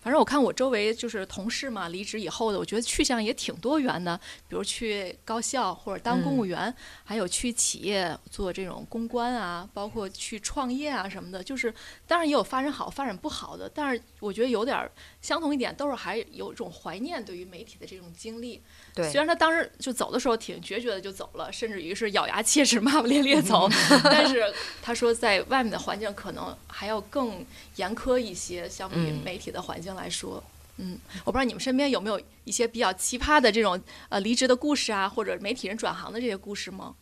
反正我看我周围就是同事嘛，离职以后的，我觉得去向也挺多元的，比如去高校或者当公务员，还有去企业做这种公关啊，包括去创业啊什么的。就是当然也有发展好、发展不好的，但是我觉得有点儿相同一点，都是还有一种怀念对于媒体的这种经历。对虽然他当时就走的时候挺决绝的就走了，甚至于是咬牙切齿、骂骂咧咧走，但是他说在外面的环境可能还要更严苛一些，相比于嗯媒体的环境来说。嗯，我不知道你们身边有没有一些比较奇葩的这种呃离职的故事啊，或者媒体人转行的这些故事吗？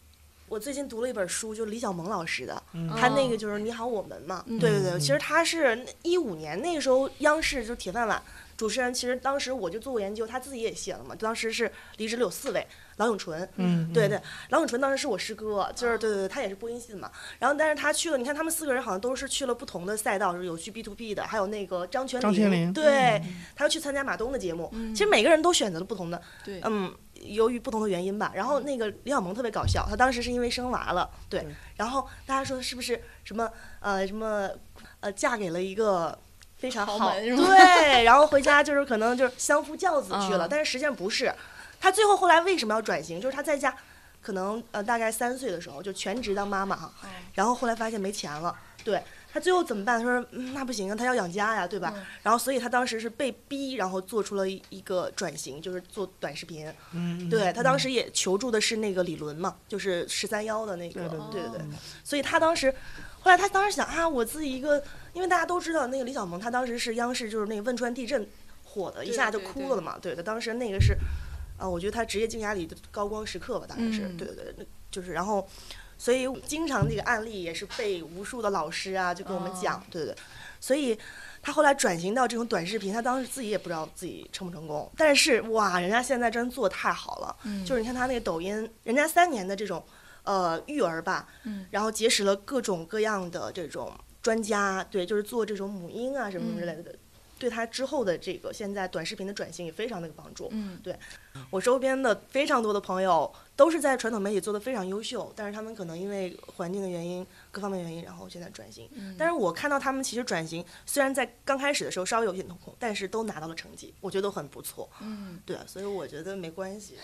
我最近读了一本书，就李小萌老师的，嗯他那个就是《你好，我们》嘛。嗯对对对，嗯其实他是一五年那个时候央视就铁饭碗主持人，其实当时我就做过研究，他自己也写了嘛。当时是离职了有四位，郎永淳，嗯，对对，郎永淳当时是我师哥，就是对对对，他也是播音系的嘛。然后但是他去了，你看他们四个人好像都是去了不同的赛道，就是有去 B to B 的，还有那个张泉张泉灵对，他又去参加马东的节目。嗯其实每个人都选择了不同的，对嗯，由于不同的原因吧。然后那个李小萌特别搞笑，她当时是因为生娃了，对对，然后大家说是不是什么呃什么呃嫁给了一个。非常好，对，然后回家就是可能就是相夫教子去了，嗯但是实际上不是。她最后后来为什么要转型？就是她在家，可能呃大概三岁的时候就全职当妈妈哈，然后后来发现没钱了，对他最后怎么办？他说、嗯、那不行啊，他要养家呀，对吧？嗯然后所以他当时是被逼，然后做出了一一个转型，就是做短视频。嗯，对他当时也求助的是那个李伦嘛，就是十三幺的那个，对对对所以他当时，后来他当时想啊，我自己一个，因为大家都知道那个李小萌，他当时是央视就是那个汶川地震火的，一下就哭了嘛。对他，当时那个是，啊，我觉得他职业生涯里的高光时刻吧，大概是，嗯对对对，就是然后，所以经常这个案例也是被无数的老师啊就跟我们讲，哦。对对对，所以。他后来转型到这种短视频，他当时自己也不知道自己成不成功，但是哇，人家现在真做得太好了，嗯。就是你看他那个抖音，人家三年的这种呃育儿吧，嗯。然后结识了各种各样的这种专家，对，就是做这种母婴啊什么什么之类的，对他之后的这个现在短视频的转型也非常的有帮助。嗯。我周边的非常多的朋友都是在传统媒体做的非常优秀，但是他们可能因为环境的原因、各方面原因，然后现在转型。嗯但是我看到他们其实转型，虽然在刚开始的时候稍微有些痛苦，但是都拿到了成绩，我觉得都很不错。嗯，对，所以我觉得没关系。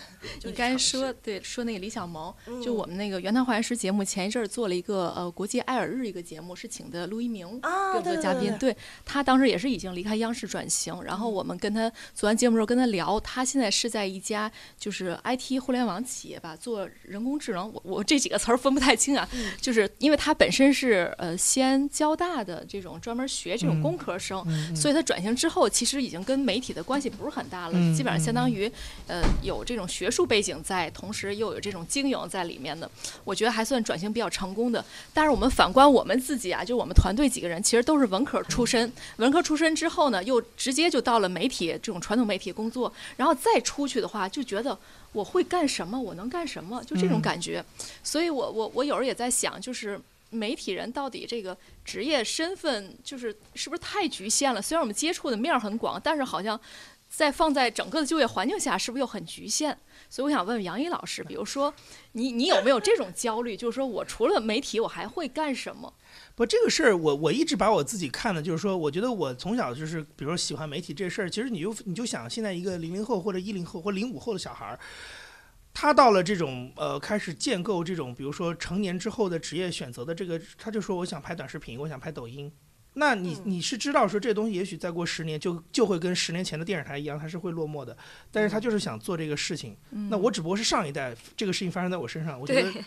你刚才说对说那个李小萌，嗯就我们那个原谈化原石节目前一阵儿做了一个呃国际爱尔日一个节目，是请的陆一鸣啊，给我们对对的嘉宾，对对他当时也是已经离开央视转型，然后我们跟他做完节目之后跟他聊，他现在是在一家就是 IT 互联网企业吧，做人工智能，我我这几个词儿分不太清啊，就是因为他本身是呃西安交大的这种专门学这种嗯工科生，嗯，所以他转型之后，其实已经跟媒体的关系不是很大了，嗯基本上相当于呃有这种学术背景在，同时又有这种经营在里面的，我觉得还算转型比较成功的。但是我们反观我们自己啊，就我们团队几个人，其实都是文科出身，文科出身之后呢，又直接就到了媒体这种传统媒体工作，然后再出去的话，就觉得我会干什么，我能干什么，就这种嗯感觉。所以我我我有时候也在想，就是。媒体人到底这个职业身份就是是不是太局限了？虽然我们接触的面很广，但是好像在放在整个的就业环境下，是不是又很局限？所以我想问问杨一老师，比如说你你有没有这种焦虑？就是说我除了媒体，我还会干什么？不，这个事儿我我一直把我自己看的，就是说，我觉得我从小就是，比如说喜欢媒体这事儿，其实你就你就想，现在一个零零后或者一零后或零五后的小孩儿，他到了这种呃开始建构这种，比如说成年之后的职业选择的这个，他就说我想拍短视频，我想拍抖音。那你嗯你是知道说这东西也许再过十年就就会跟十年前的电视台一样，它是会落寞的，但是他就是想做这个事情。那我只不过是上一代这个事情发生在我身上，我觉得对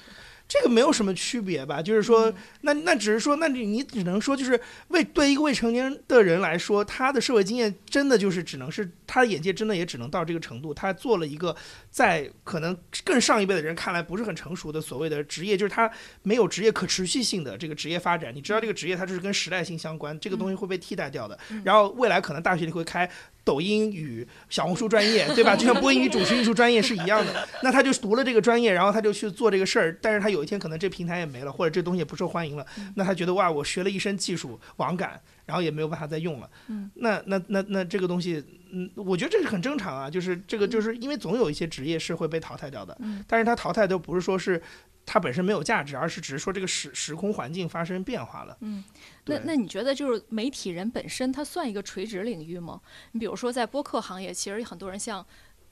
这个没有什么区别吧，就是说嗯，那那只是说，那你你只能说，就是未对一个未成年的人来说，他的社会经验真的就是只能是他的眼界真的也只能到这个程度。他做了一个在可能更上一辈的人看来不是很成熟的所谓的职业，就是他没有职业可持续性的这个职业发展。你知道这个职业它就是跟时代性相关，这个东西会被替代掉的。然后未来可能大学里会开。抖音与小红书专业，对吧？就像播音与主持艺术专业是一样的。那他就读了这个专业，然后他就去做这个事儿。但是他有一天可能这平台也没了，或者这东西也不受欢迎了，那他觉得哇，我学了一身技术网感，然后也没有办法再用了。嗯，那那那那这个东西，嗯，我觉得这是很正常啊。就是这个，就是因为总有一些职业是会被淘汰掉的。嗯，但是它淘汰都不是说是它本身没有价值，而是只是说这个时时空环境发生变化了。嗯，那那你觉得就是媒体人本身，它算一个垂直领域吗？你比如说在播客行业，其实很多人像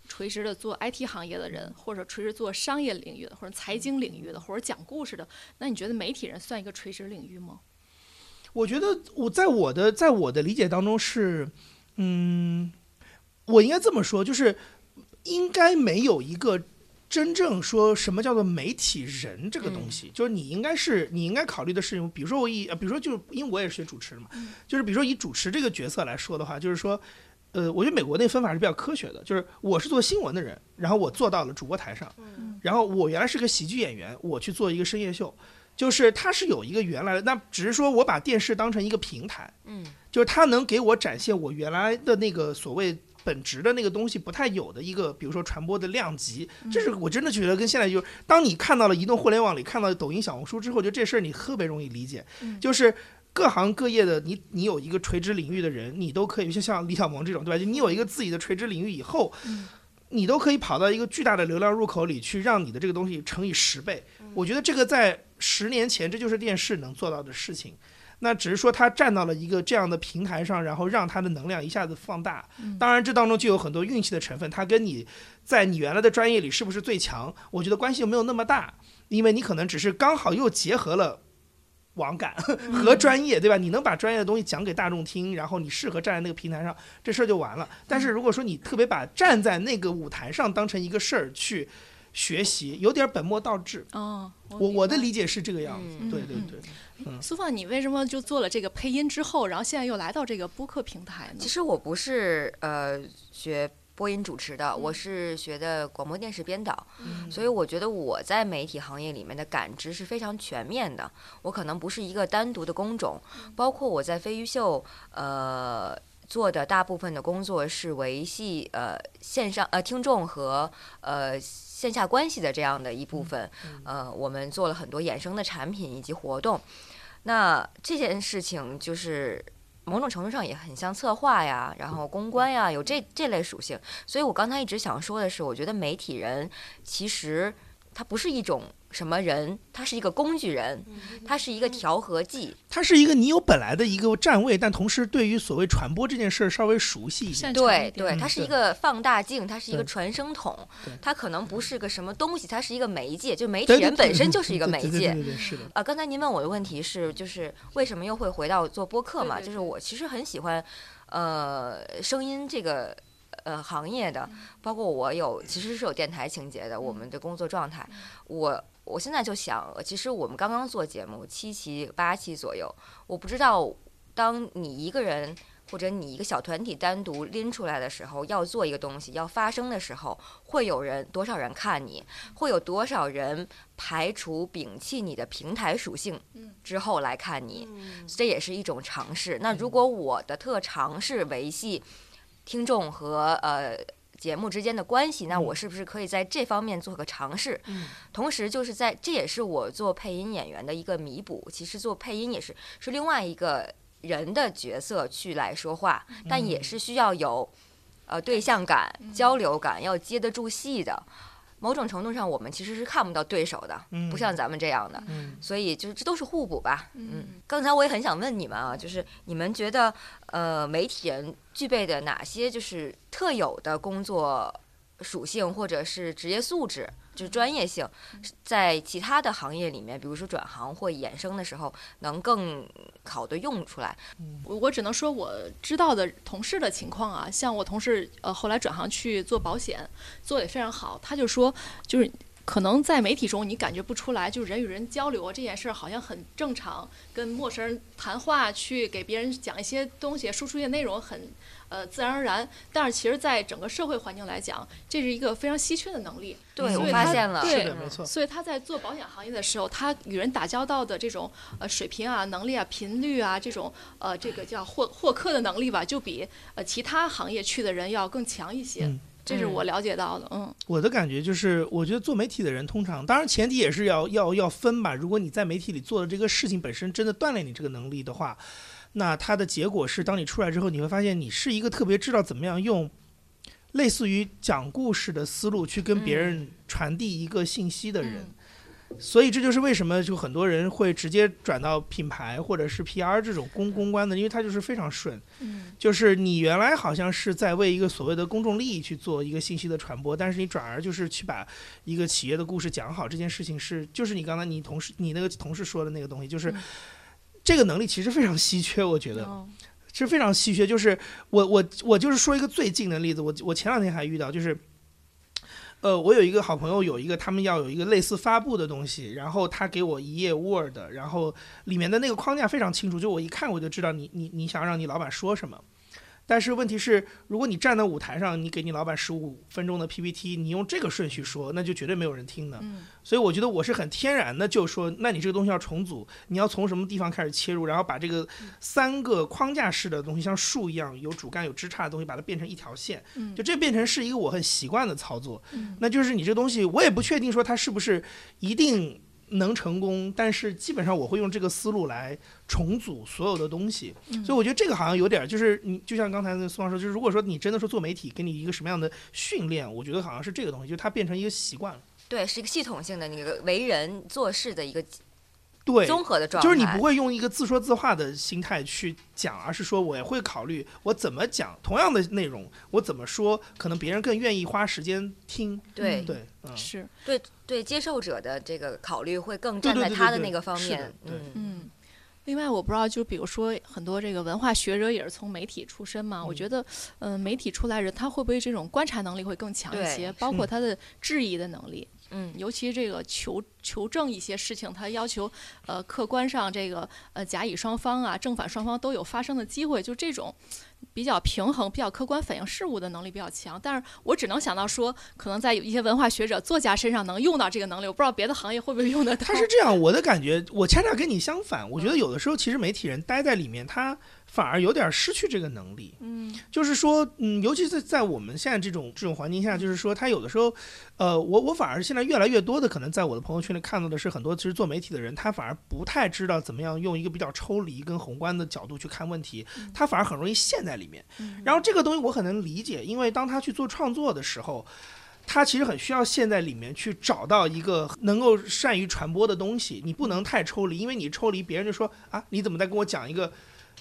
垂直的做 IT 行业的人，或者垂直做商业领域的，或者财经领域的，或者讲故事的，那你觉得媒体人算一个垂直领域吗？我觉得我在我的在我的理解当中是，嗯，我应该这么说，就是应该没有一个真正说什么叫做媒体人这个东西，就是你应该是你应该考虑的事情，比如说我以，呃比如说就是因为我也是学主持的嘛，就是比如说以主持这个角色来说的话，就是说。呃，我觉得美国那分法是比较科学的，就是我是做新闻的人，然后我坐到了主播台上，然后我原来是个喜剧演员，我去做一个深夜秀，就是它是有一个原来的，那只是说我把电视当成一个平台，嗯，就是它能给我展现我原来的那个所谓。本质的那个东西不太有的一个，比如说传播的量级，这是我真的觉得跟现在就是，当你看到了移动互联网里看到抖音、小红书之后，就这事儿你特别容易理解，就是各行各业的你，你有一个垂直领域的人，你都可以，就像李小萌这种，对吧？就你有一个自己的垂直领域以后，你都可以跑到一个巨大的流量入口里去，让你的这个东西乘以十倍。我觉得这个在十年前，这就是电视能做到的事情。那只是说他站到了一个这样的平台上，然后让他的能量一下子放大。当然，这当中就有很多运气的成分，它跟你在你原来的专业里是不是最强，我觉得关系又没有那么大，因为你可能只是刚好又结合了网感和专业，对吧？你能把专业的东西讲给大众听，然后你适合站在那个平台上，这事儿就完了。但是如果说你特别把站在那个舞台上当成一个事儿去学习，有点本末倒置。哦，我我的理解是这个样子，嗯对对对。苏放，你为什么就做了这个配音之后，然后现在又来到这个播客平台呢其？实我不是呃学播音主持的，我是学的广播电视编导，所以我觉得我在媒体行业里面的感知是非常全面的。我可能不是一个单独的工种，包括我在飞鱼秀呃。做的大部分的工作是维系呃线上呃听众和呃线下关系的这样的一部分，呃，我们做了很多衍生的产品以及活动。那这件事情就是某种程度上也很像策划呀，然后公关呀，有这这类属性。所以我刚才一直想说的是，我觉得媒体人其实他不是一种什么人，他是一个工具人，他是一个调和剂。他是一个你有本来的一个站位，但同时对于所谓传播这件事儿稍微熟悉一点。擅长对对，它是一个放大镜，它是一个传声筒，它可能不是个什么东西，它是一个媒介，就媒体人本身就是一个媒介对对对。对对是的。啊，刚才您问我的问题是，就是为什么又会回到做播客嘛？就是我其实很喜欢，呃，声音这个呃行业的，包括我有其实是有电台情节的，我们的工作状态，我我现在就想，其实我们刚刚做节目七期八期左右，我不知道当你一个人。或者你一个小团体单独拎出来的时候，要做一个东西，要发生的时候，会有人多少人看你，会有多少人排除摒弃你的平台属性之后来看你，这也是一种尝试。那如果我的特长是维系听众和呃节目之间的关系，那我是不是可以在这方面做个尝试？同时，就是在这也是我做配音演员的一个弥补。其实做配音也是是另外一个人的角色去来说话，但也是需要有呃对象感、交流感，要接得住戏的。某种程度上，我们其实是看不到对手的，不像咱们这样的，嗯。所以就是这都是互补吧。嗯，刚才我也很想问你们啊，就是你们觉得呃媒体人具备的哪些就是特有的工作属性或者是职业素质，就是专业性，在其他的行业里面，比如说转行或衍生的时候，能更好的用出来。我我只能说我知道的同事的情况啊，像我同事呃后来转行去做保险，做得也非常好。他就说，就是可能在媒体中你感觉不出来，就是人与人交流啊这件事儿好像很正常，跟陌生人谈话，去给别人讲一些东西，输出一些内容很呃自然而然。但是其实，在整个社会环境来讲，这是一个非常稀缺的能力。对，我发现了，对是的，没错。所以他在做保险行业的时候，他与人打交道的这种呃水平啊、能力啊、频率啊，这种呃这个叫获获客的能力吧，就比呃其他行业去的人要更强一些。嗯这是我了解到的，嗯，我的感觉就是，我觉得做媒体的人通常，当然前提也是要要要分吧。如果你在媒体里做的这个事情本身真的锻炼你这个能力的话，那它的结果是，当你出来之后，你会发现你是一个特别知道怎么样用类似于讲故事的思路去跟别人传递一个信息的人。所以这就是为什么就很多人会直接转到品牌或者是 PR 这种公公关的，因为它就是非常顺。嗯，就是你原来好像是在为一个所谓的公众利益去做一个信息的传播，但是你转而就是去把一个企业的故事讲好，这件事情是就是你刚才你同事你那个同事说的那个东西，就是这个能力其实非常稀缺，我觉得。哦是非常稀缺。就是我我我就是说一个最近的例子，我我前两天还遇到，就是，呃，我有一个好朋友，有一个他们要有一个类似发布的东西，然后他给我一页 Word，然后里面的那个框架非常清楚，就我一看我就知道你你你想让你老板说什么。但是问题是，如果你站在舞台上，你给你老板十五分钟的 PPT，你用这个顺序说，那就绝对没有人听的。嗯所以我觉得我是很天然的，就说，那你这个东西要重组，你要从什么地方开始切入，然后把这个三个框架式的东西，像树一样有主干有枝杈的东西，把它变成一条线，嗯就这变成是一个我很习惯的操作。嗯那就是你这东西，我也不确定说它是不是一定能成功，但是基本上我会用这个思路来重组所有的东西。嗯所以我觉得这个好像有点儿，就是你就像刚才那苏老师，就是如果说你真的说做媒体，给你一个什么样的训练，我觉得好像是这个东西，就是它变成一个习惯了。对，是一个系统性的那个为人做事的一个对，综合的状态。就是你不会用一个自说自话的心态去讲，而是说我也会考虑我怎么讲同样的内容，我怎么说，可能别人更愿意花时间听。对。对，嗯，是。对对接受者的这个考虑会更站在他的那个方面。嗯，嗯。另外，我不知道，就比如说很多这个文化学者也是从媒体出身嘛，我嗯觉得，嗯、媒体出来人他会不会这种观察能力会更强一些，包括他的质疑的能力，嗯尤其这个求求证一些事情，他要求呃客观上这个呃甲乙双方啊正反双方都有发生的机会，就这种比较平衡、比较客观反映事物的能力比较强。但是我只能想到说，可能在有一些文化学者、作家身上能用到这个能力，我不知道别的行业会不会用得到。他是这样，我的感觉，我恰恰跟你相反。我觉得有的时候，其实媒体人待在里面，他反而有点失去这个能力。嗯就是说，嗯，尤其是在我们现在这种这种环境下，就是说，他有的时候，呃，我我反而现在越来越多的可能在我的朋友圈里看到的是，很多其实做媒体的人，他反而不太知道怎么样用一个比较抽离跟宏观的角度去看问题，他反而很容易陷在里面。嗯然后这个东西我很能理解，因为当他去做创作的时候。他其实很需要陷在里面去找到一个能够善于传播的东西，你不能太抽离，因为你抽离，别人就说啊，你怎么在跟我讲一个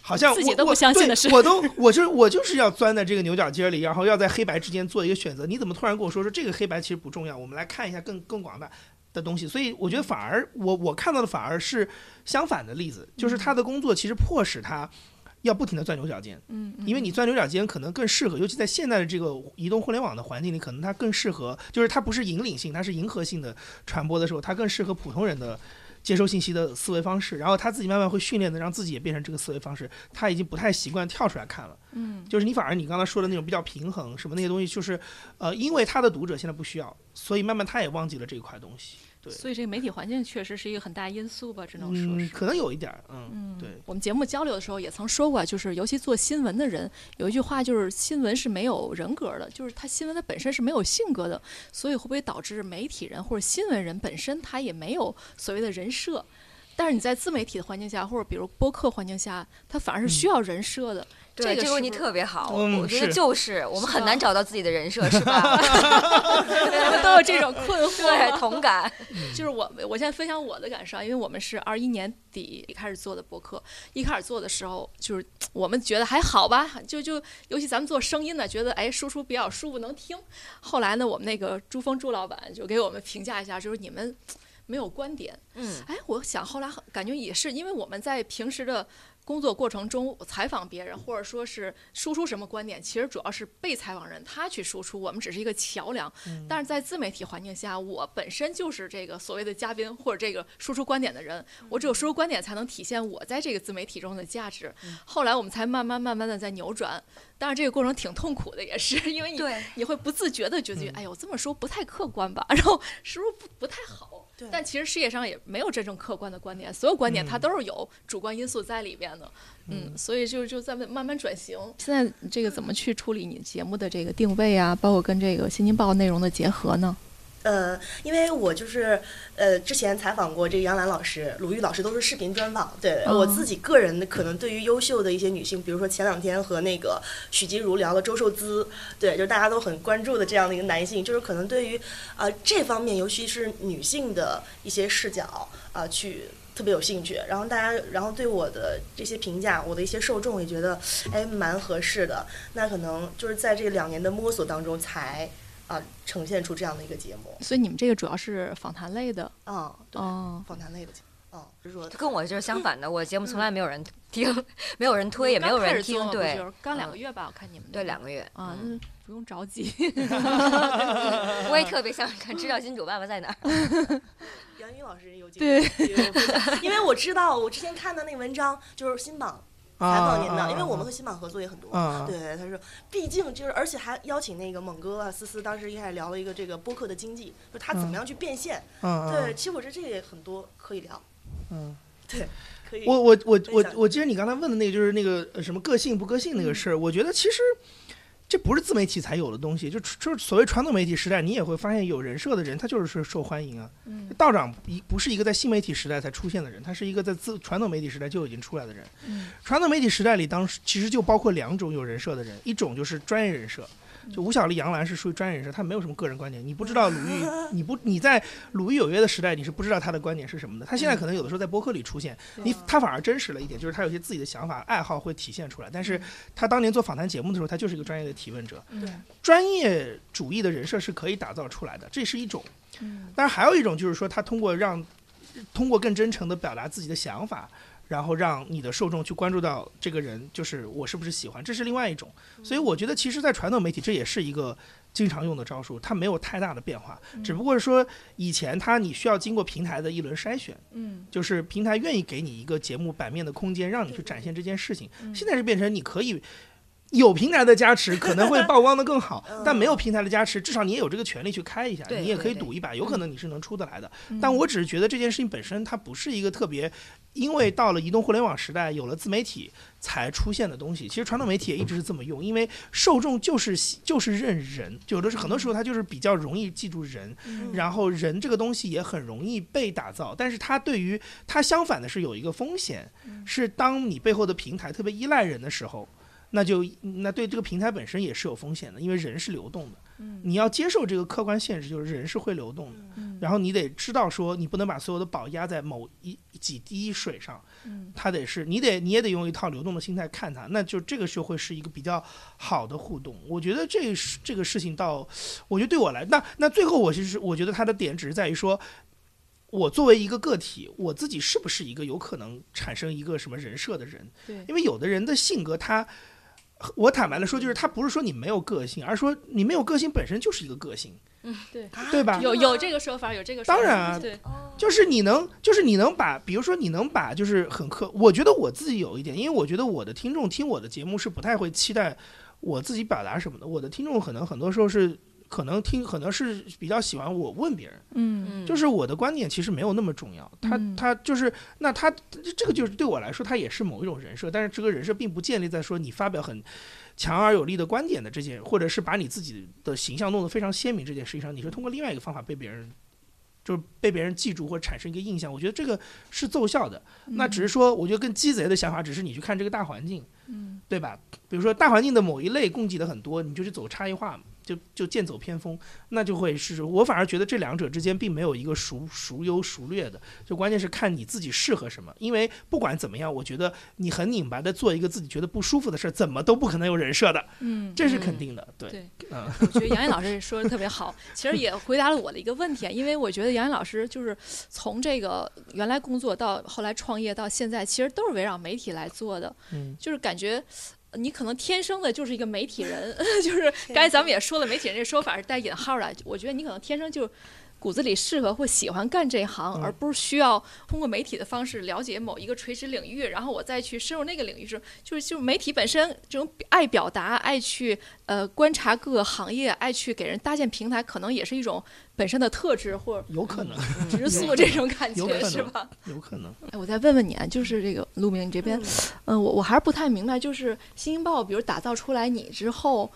好像自己都不相信对的事我都我就是我就是要钻在这个牛角尖里，然后要在黑白之间做一个选择。你怎么突然跟我说说这个黑白其实不重要？我们来看一下更更广大的东西。所以我觉得反而我我看到的反而是相反的例子，就是他的工作其实迫使他要不停的钻牛角尖。嗯，嗯因为你钻牛角尖可能更适合，尤其在现在的这个移动互联网的环境里，可能它更适合，就是它不是引领性，它是迎合性的传播的时候，它更适合普通人的接收信息的思维方式。然后他自己慢慢会训练的，让自己也变成这个思维方式。他已经不太习惯跳出来看了，嗯就是你反而你刚才说的那种比较平衡什么那些东西，就是呃，因为他的读者现在不需要，所以慢慢他也忘记了这一块东西。对所以这个媒体环境确实是一个很大因素吧，只能说嗯，是。可能有一点儿，嗯，嗯，对。我们节目交流的时候也曾说过，就是尤其做新闻的人，有一句话就是新闻是没有人格的，就是它新闻它本身是没有性格的，所以会不会导致媒体人或者新闻人本身他也没有所谓的人设？但是你在自媒体的环境下，或者比如播客环境下，它反而是需要人设的。对，这个这个问题特别好，嗯我觉得就是我们很难找到自己的人设，是吧？我 们 都有这种困惑。对，同感。就是我，我现在分享我的感受啊，因为我们是二一年底开始做的博客，一开始做的时候，就是我们觉得还好吧，就就尤其咱们做声音的，觉得哎输出比较舒服能听。后来呢，我们那个朱峰朱老板就给我们评价一下，就是你们没有观点。嗯，哎，我想后来很感觉也是，因为我们在平时的工作过程中采访别人，或者说是输出什么观点，其实主要是被采访人他去输出，我们只是一个桥梁。但是在自媒体环境下，我本身就是这个所谓的嘉宾或者这个输出观点的人，我只有输出观点才能体现我在这个自媒体中的价值。后来我们才慢慢慢慢的在扭转，但是这个过程挺痛苦的，也是因为你，你会不自觉的觉得，哎呦，这么说不太客观吧？然后是不是不不太好？对但其实世界上也没有真正客观的观点，所有观点它嗯都是有主观因素在里边的。嗯，所以就就在慢慢转型。现在这个怎么去处理你节目的这个定位啊，包括跟这个《新京报》内容的结合呢？呃，因为我就是呃，之前采访过这个杨澜老师、鲁豫老师，都是视频专访。对、哦我自己个人的可能对于优秀的一些女性，比如说前两天和那个许吉如聊了周受资，对，就是大家都很关注的这样的一个男性，就是可能对于呃这方面，尤其是女性的一些视角啊、去。特别有兴趣，然后大家，然后对我的这些评价，我的一些受众也觉得，哎，蛮合适的。那可能就是在这两年的摸索当中才，啊，呈现出这样的一个节目。所以你们这个主要是访谈类的嗯，对，哦。访谈类的节目，哦，就是说，跟我就是相反的，我节目从来没有人听，没有人推，也没有人听，对就是，刚两嗯个月吧，我看你们对，两个月啊，嗯不用着急。我也特别想看知道金主爸爸在哪儿。杨宇老师有经历，有分享因为我知道我之前看的那个文章就是新榜采访您的，啊因为我们和新版合作也很多。啊，对，他说，毕竟就是，而且还邀请那个猛哥啊、思思，当时一开始聊了一个这个播客的经济，就他怎么样去变现。嗯，对，其实我觉得这个也很多可以聊。嗯，对，可以。我我我我我记得你刚才问的那个就是那个呃什么个性不个性那个事儿，我觉得其实这不是自媒体才有的东西，就就是所谓传统媒体时代，你也会发现有人设的人，他就是受欢迎啊。嗯道长一不是一个在新媒体时代才出现的人，他是一个在自传统媒体时代就已经出来的人。嗯传统媒体时代里，当时其实就包括两种有人设的人，一种就是专业人设。就吴小莉、杨澜是属于专业人士，他没有什么个人观点。你不知道鲁豫，你不你在鲁豫有约的时代，你是不知道他的观点是什么的。他现在可能有的时候在播客里出现，你他反而真实了一点，就是他有些自己的想法、爱好会体现出来。但是他当年做访谈节目的时候，他就是一个专业的提问者。对，专业主义的人设是可以打造出来的，这是一种。嗯当然还有一种就是说，他通过让通过更真诚的表达自己的想法，然后让你的受众去关注到这个人，就是我是不是喜欢，这是另外一种。所以我觉得，其实，在传统媒体这也是一个经常用的招数，它没有太大的变化，只不过是说以前它你需要经过平台的一轮筛选，嗯就是平台愿意给你一个节目版面的空间，让你去展现这件事情。嗯现在是变成你可以。有平台的加持可能会 曝光的更好，但没有平台的加持，至少你也有这个权利去开一下，你也可以赌一把，有可能你是能出得来的。嗯但我只是觉得这件事情本身它不是一个特别，因为到了移动互联网时代，有了自媒体才出现的东西。其实传统媒体也一直是这么用，因为受众就是就是认人，有的是很多时候它就是比较容易记住人，嗯然后人这个东西也很容易被打造，但是它对于它相反的是有一个风险，是当你背后的平台特别依赖人的时候。那就那对这个平台本身也是有风险的，因为人是流动的，嗯你要接受这个客观现实，就是人是会流动的。嗯然后你得知道说，你不能把所有的宝压在某一几滴水上，嗯它得是你得你也得用一套流动的心态看它，那就这个就会是一个比较好的互动。我觉得这是这个事情到，我觉得对我来，那那最后我其实我觉得它的点只是在于说。我作为一个个体，我自己是不是一个有可能产生一个什么人设的人？对因为有的人的性格他，我坦白的说，就是他不是说你没有个性，而是说你没有个性本身就是一个个性，嗯对对吧？有有这个说法，有这个说法。当然啊对，就是你能，就是你能把，比如说你能把，就是很客，我觉得我自己有一点，因为我觉得我的听众听我的节目是不太会期待我自己表达什么的，我的听众可能很多时候是可能听，可能是比较喜欢我问别人，嗯嗯，就是我的观点其实没有那么重要，他嗯他就是那他这个就是对我来说，他也是某一种人设，但是这个人设并不建立在说你发表很强而有力的观点的这件，或者是把你自己的形象弄得非常鲜明这件事情上，你是通过另外一个方法被别人。就是被别人记住或者产生一个印象，我觉得这个是奏效的。那只是说，我觉得更鸡贼的想法，只是你去看这个大环境，嗯对吧？比如说大环境的某一类供给的很多，你就去走差异化嘛，就就剑走偏锋，那就会是我反而觉得这两者之间并没有一个孰孰优孰劣的，就关键是看你自己适合什么。因为不管怎么样，我觉得你很拧巴的做一个自己觉得不舒服的事儿，怎么都不可能有人设的，嗯，这是肯定的。对，对嗯，我觉得杨洋老师说的特别好，其实也回答了我的一个问题，啊因为我觉得杨洋老师就是从这个原来工作到后来创业到现在，其实都是围绕媒体来做的，嗯就是感觉。你可能天生的就是一个媒体人，就是刚才咱们也说了，媒体人这说法是带引号的。我觉得你可能天生就骨子里适合或喜欢干这行，嗯而不是需要通过媒体的方式了解某一个垂直领域，然后我再去深入那个领域是，就是就是媒体本身这种爱表达、爱去呃观察各个行业、爱去给人搭建平台，可能也是一种本身的特质或有可能，直诉这种感觉，是吧？有可能。哎，我再问问你啊，就是这个陆明，你这边，嗯、我我还是不太明白，就是《新京报》，比如打造出来你之后，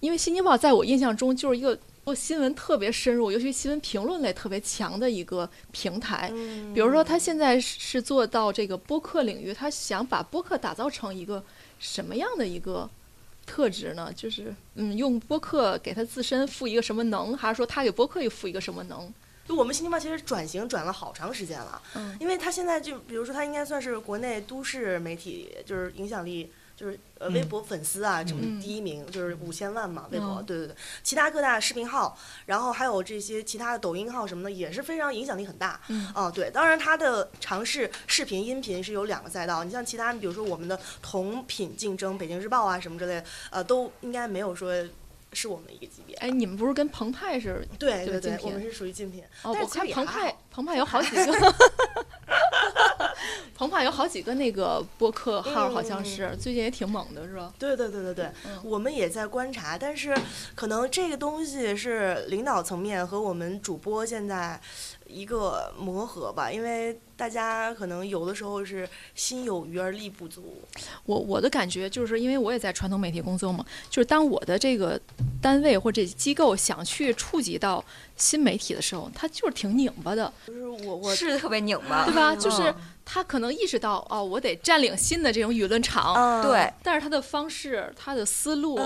因为《新京报》在我印象中就是一个做新闻特别深入，尤其新闻评论类特别强的一个平台。嗯比如说，他现在是是做到这个播客领域，他想把播客打造成一个什么样的一个特质呢？就是嗯，用播客给他自身赋一个什么能，还是说他给播客又赋一个什么能？就我们新京报其实转型转了好长时间了，嗯因为它现在就比如说它应该算是国内都市媒体，就是影响力。就是呃，嗯微博粉丝啊，什么嗯第一名就是五千万嘛，微博，嗯对对对，其他各大视频号，然后还有这些其他的抖音号什么的，也是非常影响力很大。嗯哦，对，当然它的尝试视频、音频是有两个赛道。你像其他，比如说我们的同品竞争，北京日报啊什么之类的，呃，都应该没有说是我们一个级别。哎，你们不是跟澎湃是？对对对，我们是属于竞品。哦，但我看澎是其实也还湃，澎湃有好几个。澎湃有好几个那个播客号，嗯好像是最近也挺猛的，是吧？对对对对对，嗯我们也在观察，但是可能这个东西是领导层面和我们主播现在一个磨合吧，因为大家可能有的时候是心有余而力不足。我我的感觉就是，因为我也在传统媒体工作嘛，就是当我的这个单位或者机构想去触及到新媒体的时候，它就是挺拧巴的，就是我我是特别拧巴对，吧？就是嗯他可能意识到哦，我得占领新的这种舆论场，嗯对，但是他的方式、他的思路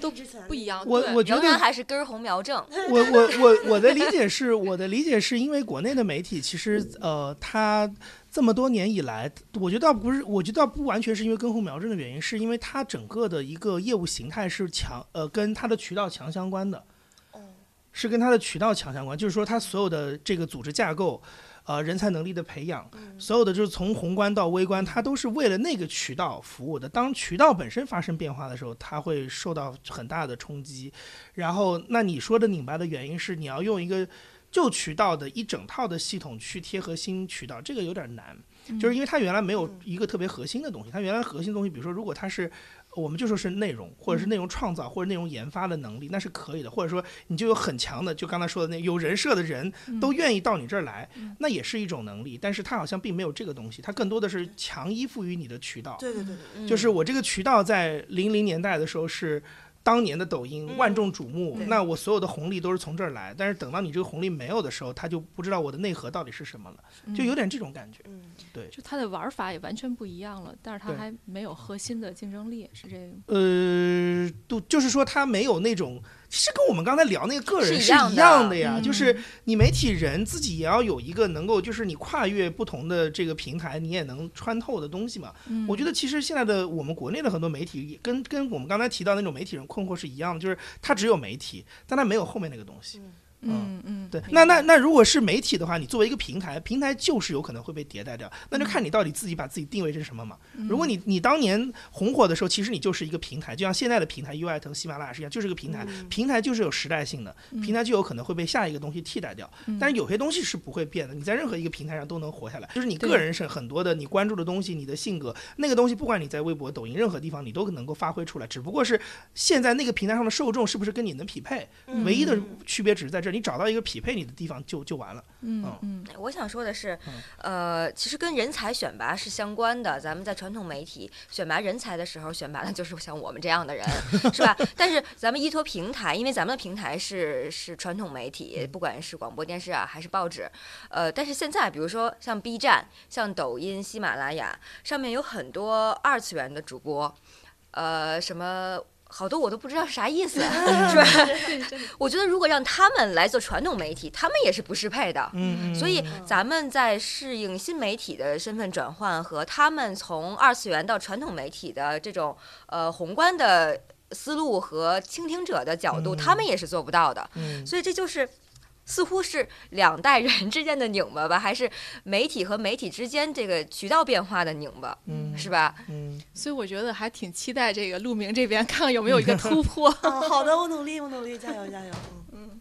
都之前不一样。我我觉得还是根红苗正。我我我我的理解是，我的理解是因为国内的媒体其实呃，它这么多年以来，我觉得倒不是，我觉得倒不完全是因为根红苗正的原因，是因为它整个的一个业务形态是强呃跟它的渠道强相关的，是跟它的渠道强相关，就是说它所有的这个组织架构。呃，人才能力的培养，所有的就是从宏观到微观，它都是为了那个渠道服务的。当渠道本身发生变化的时候，它会受到很大的冲击。然后，那你说的拧巴的原因是你要用一个旧渠道的一整套的系统去贴合新渠道，这个有点难，就是因为它原来没有一个特别核心的东西。它原来核心的东西，比如说，如果它是我们就说是内容，或者是内容创造或者内容研发的能力，那是可以的。或者说你就有很强的，就刚才说的那有人设的人都愿意到你这儿来，那也是一种能力。但是它好像并没有这个东西，它更多的是强依附于你的渠道。对对对对，就是我这个渠道在零零年代的时候是当年的抖音嗯万众瞩目，对那我所有的红利都是从这儿来。但是等到你这个红利没有的时候，他就不知道我的内核到底是什么了，就有点这种感觉。嗯，就他的玩法也完全不一样了，但是他还没有核心的竞争力，是这个吗。呃，都就是说他没有那种，其实跟我们刚才聊那个个人是是一样的呀，嗯就是你媒体人自己也要有一个能够，就是你跨越不同的这个平台，你也能穿透的东西嘛。嗯我觉得其实现在的我们国内的很多媒体也跟跟我们刚才提到那种媒体人困惑是一样的，就是他只有媒体，但他没有后面那个东西。嗯嗯嗯，对，那那那如果是媒体的话，你作为一个平台，平台就是有可能会被迭代掉，那就看你到底自己把自己定位成什么嘛。如果你你当年红火的时候，其实你就是一个平台，就像现在的平台，U 爱腾、喜马拉雅是一样，就是个平台。平台就是有时代性的，平台就有可能会被下一个东西替代掉。但是有些东西是不会变的，你在任何一个平台上都能活下来。就是你个人是很多的，你关注的东西，你的性格，那个东西，不管你在微博、抖音任何地方，你都能够发挥出来。只不过是现在那个平台上的受众是不是跟你能匹配，唯一的区别只是在这儿，你找到一个匹配你的地方就就完了。嗯嗯嗯我想说的是嗯，呃，其实跟人才选拔是相关的。咱们在传统媒体选拔人才的时候，选拔的就是像我们这样的人，是吧？但是咱们依托平台，因为咱们的平台是是传统媒体，不管是广播电视啊还是报纸，呃，但是现在比如说像 B 站、像抖音、喜马拉雅上面有很多二次元的主播，呃，什么。好多我都不知道是啥意思，是吧？我觉得如果让他们来做传统媒体，他们也是不适配的。嗯所以咱们在适应新媒体的身份转换和他们从二次元到传统媒体的这种呃宏观的思路和倾听者的角度，嗯他们也是做不到的。嗯所以这就是。似乎是两代人之间的拧巴吧，还是媒体和媒体之间这个渠道变化的拧巴，嗯是吧？嗯所以我觉得还挺期待这个陆明这边看看有没有一个突 破。啊，好的，我努力，我努力，加油加油。嗯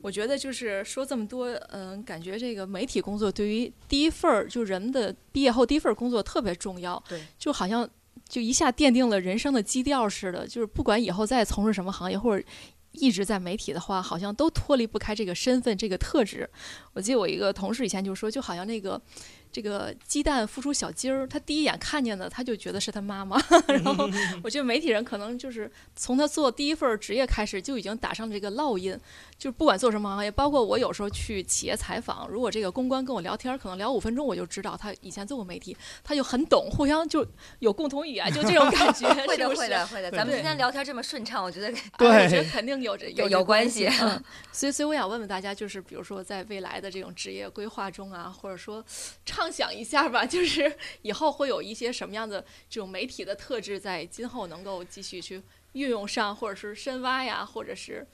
我觉得就是说这么多，嗯，感觉这个媒体工作对于第一份儿就人的毕业后第一份儿工作特别重要，对，就好像就一下奠定了人生的基调似的，就是不管以后再从事什么行业或者。一直在媒体的话，好像都脱离不开这个身份、这个特质。我记得我一个同事以前就说，就好像那个这个鸡蛋孵出小鸡儿，他第一眼看见的，他就觉得是他妈妈。然后我觉得媒体人可能就是从他做第一份职业开始，就已经打上了这个烙印。就是不管做什么行业，包括我有时候去企业采访，如果这个公关跟我聊天，可能聊五分钟，我就知道他以前做过媒体，他就很懂，互相就有共同语言，就这种感觉，会的，是不是？会的，会的。咱们今天聊天这么顺畅，我觉得对啊我觉得肯定有这有这有关系嗯，所以所以我想问问大家，就是比如说在未来的这种职业规划中啊，或者说畅想一下吧，就是 以后会有一些什么样的这种媒体的特质，在今后能够继续去运用上，或者是深挖呀，或者是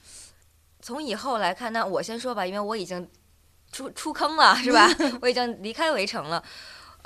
从以后来看，那我先说吧，因为我已经出出坑了，是吧？我已经离开围城了。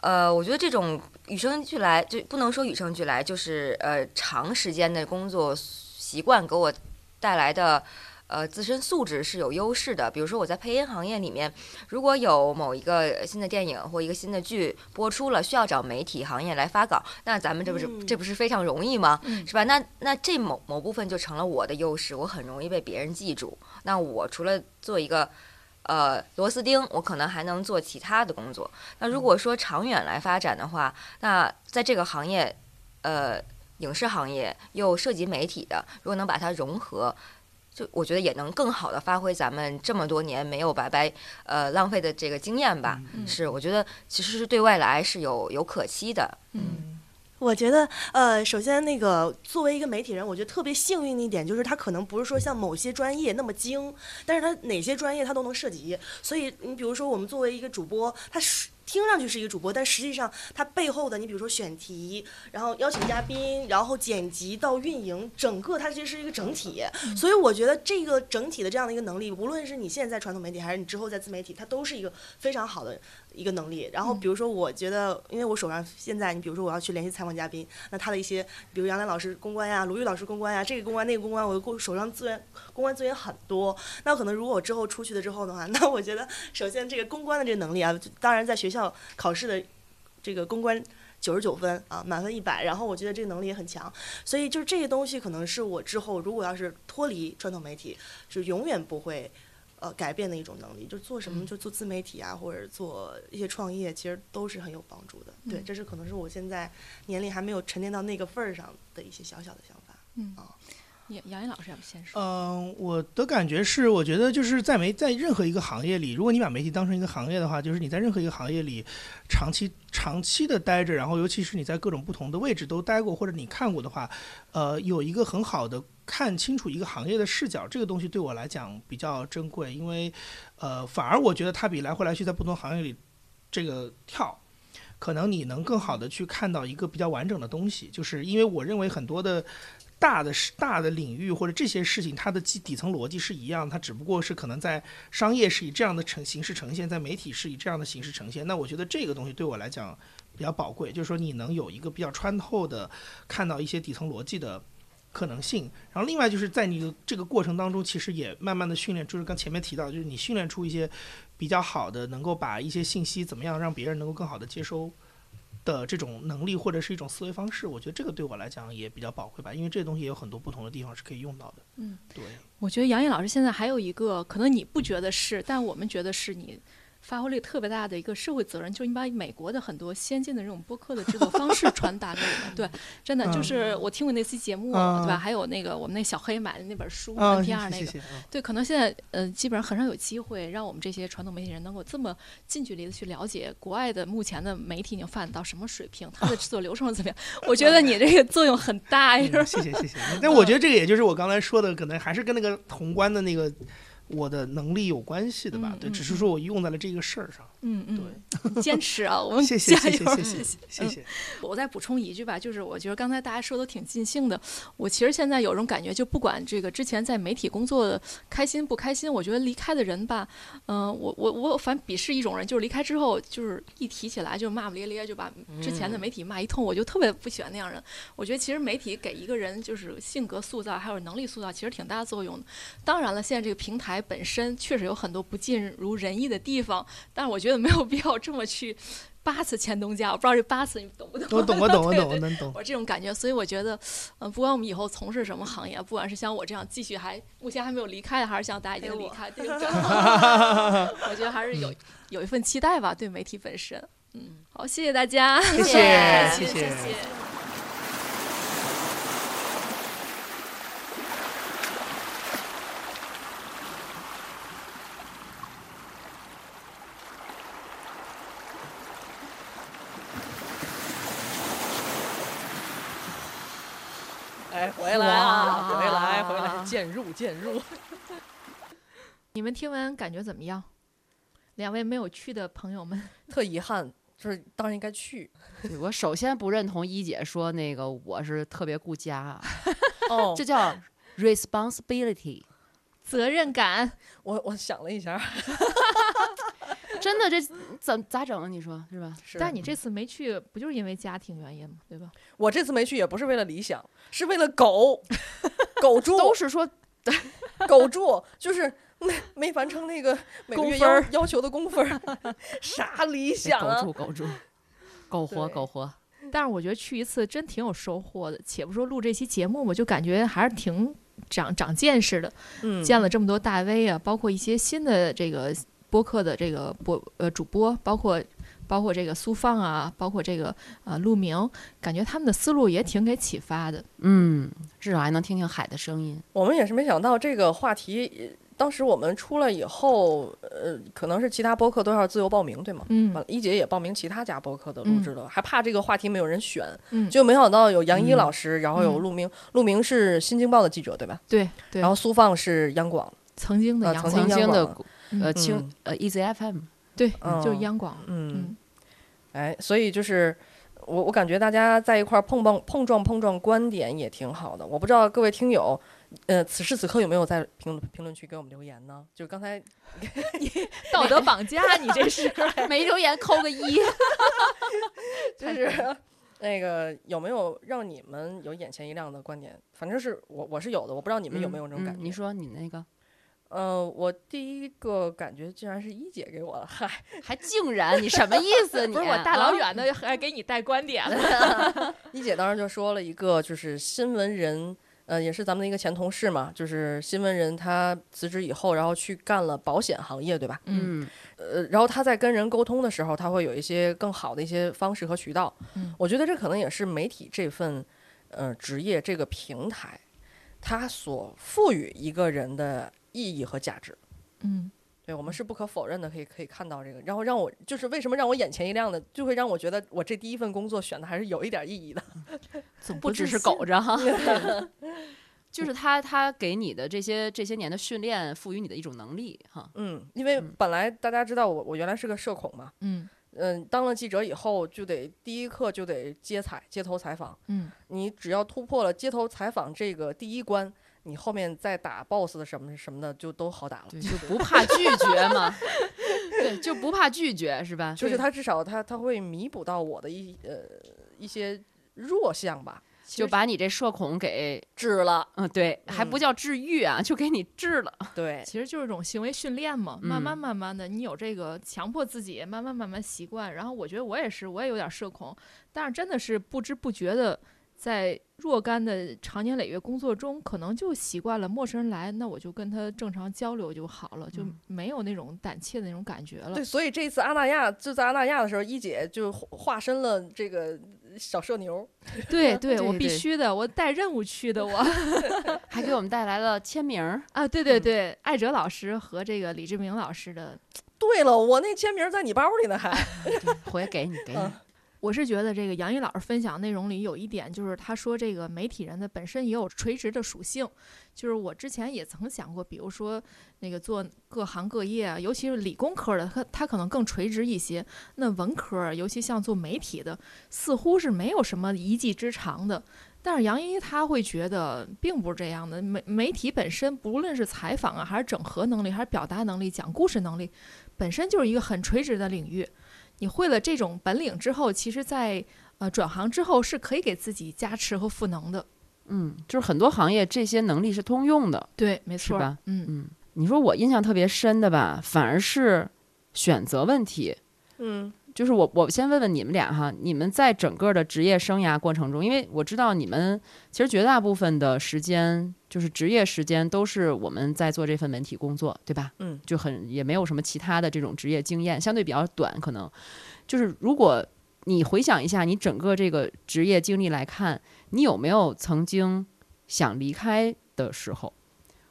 呃，我觉得这种与生俱来，就不能说与生俱来，就是呃长时间的工作习惯给我带来的呃自身素质是有优势的。比如说我在配音行业里面，如果有某一个新的电影或一个新的剧播出了，需要找媒体行业来发稿，那咱们这不是、嗯这不是非常容易吗？嗯是吧？那那这某某部分就成了我的优势，我很容易被别人记住。那我除了做一个呃螺丝钉，我可能还能做其他的工作。那如果说长远来发展的话，那在这个行业，呃，影视行业又涉及媒体的，如果能把它融合。就我觉得也能更好的发挥咱们这么多年没有白白呃浪费的这个经验吧，嗯是我觉得其实是对未来是有有可期的。嗯我觉得，呃，首先那个作为一个媒体人，我觉得特别幸运的一点就是他可能不是说像某些专业那么精，但是他哪些专业他都能涉及。所以你比如说我们作为一个主播，他是听上去是一个主播，但实际上他背后的你比如说选题，然后邀请嘉宾，然后剪辑到运营，整个它其实是一个整体。所以我觉得这个整体的这样的一个能力，无论是你现在在传统媒体，还是你之后在自媒体，它都是一个非常好的一个能力。然后比如说，我觉得，因为我手上现在，你比如说我要去联系采访嘉宾，那他的一些，比如杨澜老师公关呀、鲁豫老师公关呀，这个公关那个公关，我的手上资源公关资源很多。那可能如果我之后出去了之后的话，那我觉得首先这个公关的这个能力啊，当然在学校考试的这个公关。九十九分啊，满分一百，然后我觉得这个能力也很强，所以就是这些东西可能是我之后如果要是脱离传统媒体，是永远不会呃改变的一种能力。就做什么，就做自媒体啊，或者做一些创业，其实都是很有帮助的。对，这是可能是我现在年龄还没有沉淀到那个份儿上的一些小小的想法。嗯啊，杨杨毅老师要先说？嗯，我的感觉是，我觉得就是在媒在任何一个行业里，如果你把媒体当成一个行业的话，就是你在任何一个行业里长期长期的待着，然后尤其是你在各种不同的位置都待过，或者你看过的话，呃，有一个很好的看清楚一个行业的视角，这个东西对我来讲比较珍贵，因为呃，反而我觉得它比来回来去在不同行业里这个跳。可能你能更好的去看到一个比较完整的东西，就是因为我认为很多的大的事大的领域或者这些事情，它的基底层逻辑是一样，它只不过是可能在商业是以这样的呈形式呈现，在媒体是以这样的形式呈现。那我觉得这个东西对我来讲比较宝贵，就是说你能有一个比较穿透的看到一些底层逻辑的。可能性，然后另外就是在你的这个过程当中，其实也慢慢的训练，就是刚前面提到，就是你训练出一些比较好的，能够把一些信息怎么样让别人能够更好的接收的这种能力或者是一种思维方式，我觉得这个对我来讲也比较宝贵吧，因为这东西也有很多不同的地方是可以用到的。嗯，对，我觉得杨毅老师现在还有一个，可能你不觉得是，但我们觉得是你发挥力特别大的一个社会责任，就是你把美国的很多先进的这种播客的制作方式传达给我们。对，真的就是我听过那期节目，嗯对吧？还有那个我们那小黑买的那本书啊，，NPR 那个。对，可能现在呃，基本上很少有机会让我们这些传统媒体人能够这么近距离的去了解国外的目前的媒体已经发展到什么水平，它的制作流程是怎么样。我觉得你这个作用很大，是吧嗯谢谢谢谢。但我觉得这个也就是我刚才说的，可能还是跟那个宏观的那个我的能力有关系的吧。对，只是说我用在了这个事儿上。嗯嗯，对，坚持啊，我们谢谢加油谢谢谢谢谢谢。我再补充一句吧，就是我觉得刚才大家说的挺尽兴的。我其实现在有种感觉，就不管这个之前在媒体工作的开心不开心，我觉得离开的人吧，嗯、我我我反鄙视一种人，就是离开之后就是一提起来就骂骂咧咧，就把之前的媒体骂一通，我就特别不喜欢那样人。我觉得其实媒体给一个人就是性格塑造还有能力塑造，其实挺大作用的。当然了，现在这个平台本身确实有很多不尽如人意的地方，但是我觉得没有必要这么去八次前东家。我不知道这八次你懂不懂？我懂 我懂我懂我能懂。我这种感觉，所以我觉得，嗯、不管我们以后从事什么行业，不管是像我这样继续还目前还没有离开的，还是像大家已经离开，这个 我觉得还是有有一份期待吧，对媒体本身。嗯，好，谢谢大家，谢谢谢谢谢谢。哎，回来啊，回来回来，渐入渐入。你们听完感觉怎么样？两位没有去的朋友们，特遗憾，就是当然应该去。对我首先不认同一姐说那个我是特别顾家啊，哦这叫 responsibility。责任感。我我想了一下，真的这怎咋整啊？你说是吧？是但你这次没去，不就是因为家庭原因吗？对吧？我这次没去也不是为了理想，是为了狗，狗住都是说狗住，就是没没完成那个每个月要工分儿要求的工分儿，啥理想啊？狗？住狗住，苟 活苟活。但是我觉得去一次真挺有收获的。且不说录这期节目，我就感觉还是挺长长见识的，嗯，见了这么多大 V 啊，包括一些新的这个播客的这个播呃主播，包括包括这个苏放啊，包括这个呃陆明，感觉他们的思路也挺给启发的。嗯，至少还能听听海的声音。我们也是没想到这个话题，呃当时我们出了以后，呃，可能是其他播客都要自由报名，对吗？嗯完了，一姐也报名其他家播客的录制了，还怕这个话题没有人选，嗯，就没想到有杨一嗯老师，然后有嗯陆明，陆明是新京报的记者，对吧？对对，然后苏放是央广，曾经的央广经央曾经的呃清嗯呃 Easy FM，对，嗯就是央广。嗯，嗯哎，所以就是我我感觉大家在一块儿碰碰碰撞碰撞观点也挺好的。我不知道各位听友，呃，此时此刻有没有在评论评论区给我们留言呢？就刚才 道德绑架，你这是？没留言扣个一。就是那个有没有让你们有眼前一亮的观点？反正是我我是有的，我不知道你们有没有这种感觉。嗯你说你那个呃，我第一个感觉竟然是一姐给我的，嗨，还竟然你什么意思？你不是我大老啊远的还给你带观点了。一姐当时就说了一个，就是新闻人，呃，也是咱们的一个前同事嘛，就是新闻人，他辞职以后，然后去干了保险行业，对吧？嗯呃，然后他在跟人沟通的时候，他会有一些更好的一些方式和渠道。嗯我觉得这可能也是媒体这份呃职业这个平台，它所赋予一个人的意义和价值。嗯对我们是不可否认的，可以可以看到这个，然后让我就是为什么让我眼前一亮的，就会让我觉得我这第一份工作选的还是有一点意义的。总不只是苟着哈 就是他他给你的这些这些年的训练，赋予你的一种能力哈。嗯，因为嗯本来大家知道我我原来是个社恐嘛，嗯嗯，当了记者以后就得第一课就得接采街头采访，嗯你只要突破了街头采访这个第一关，你后面再打 boss 的什么什么的就都好打了。就不怕拒绝嘛。对，就不怕拒绝是吧？就是他至少他他会弥补到我的一呃一些弱项吧，就把你这社恐给治了。嗯对，还不嗯叫治愈啊，就给你治了。对，其实就是一种行为训练嘛，慢慢嗯慢慢的，你有这个强迫自己，慢慢慢慢习惯。然后我觉得我也是，我也有点社恐，但是真的是不知不觉的，在若干的长年累月工作中，可能就习惯了陌生人来，那我就跟他正常交流就好了，就嗯没有那种胆怯的那种感觉了对，。所以这次阿那亚就在阿那亚的时候，一姐就化化身了这个小社牛。对对，我必须的，我带任务去的我 还给我们带来了签名儿，啊，对对对，艾哲老师和这个李志明老师的对了，我那签名在你包里呢，还。回去给你给你嗯。我是觉得这个杨毅老师分享内容里有一点，就是他说这个媒体人的本身也有垂直的属性。就是我之前也曾想过，比如说那个做各行各业，尤其是理工科的，他他可能更垂直一些。那文科，尤其像做媒体的，似乎是没有什么一技之长的。但是杨一他会觉得并不是这样的，媒媒体本身不论是采访啊，还是整合能力，还是表达能力、讲故事能力，本身就是一个很垂直的领域。你会了这种本领之后，其实在呃转行之后是可以给自己加持和赋能的。嗯，就是很多行业这些能力是通用的。对，没错，是吧嗯嗯，你说我印象特别深的吧，反而是选择问题。嗯就是我，我先问问你们俩哈，你们在整个的职业生涯过程中，因为我知道你们其实绝大部分的时间，就是职业时间都是我们在做这份媒体工作，对吧？嗯，就很也没有什么其他的这种职业经验，相对比较短，可能就是如果你回想一下你整个这个职业经历来看，你有没有曾经想离开的时候，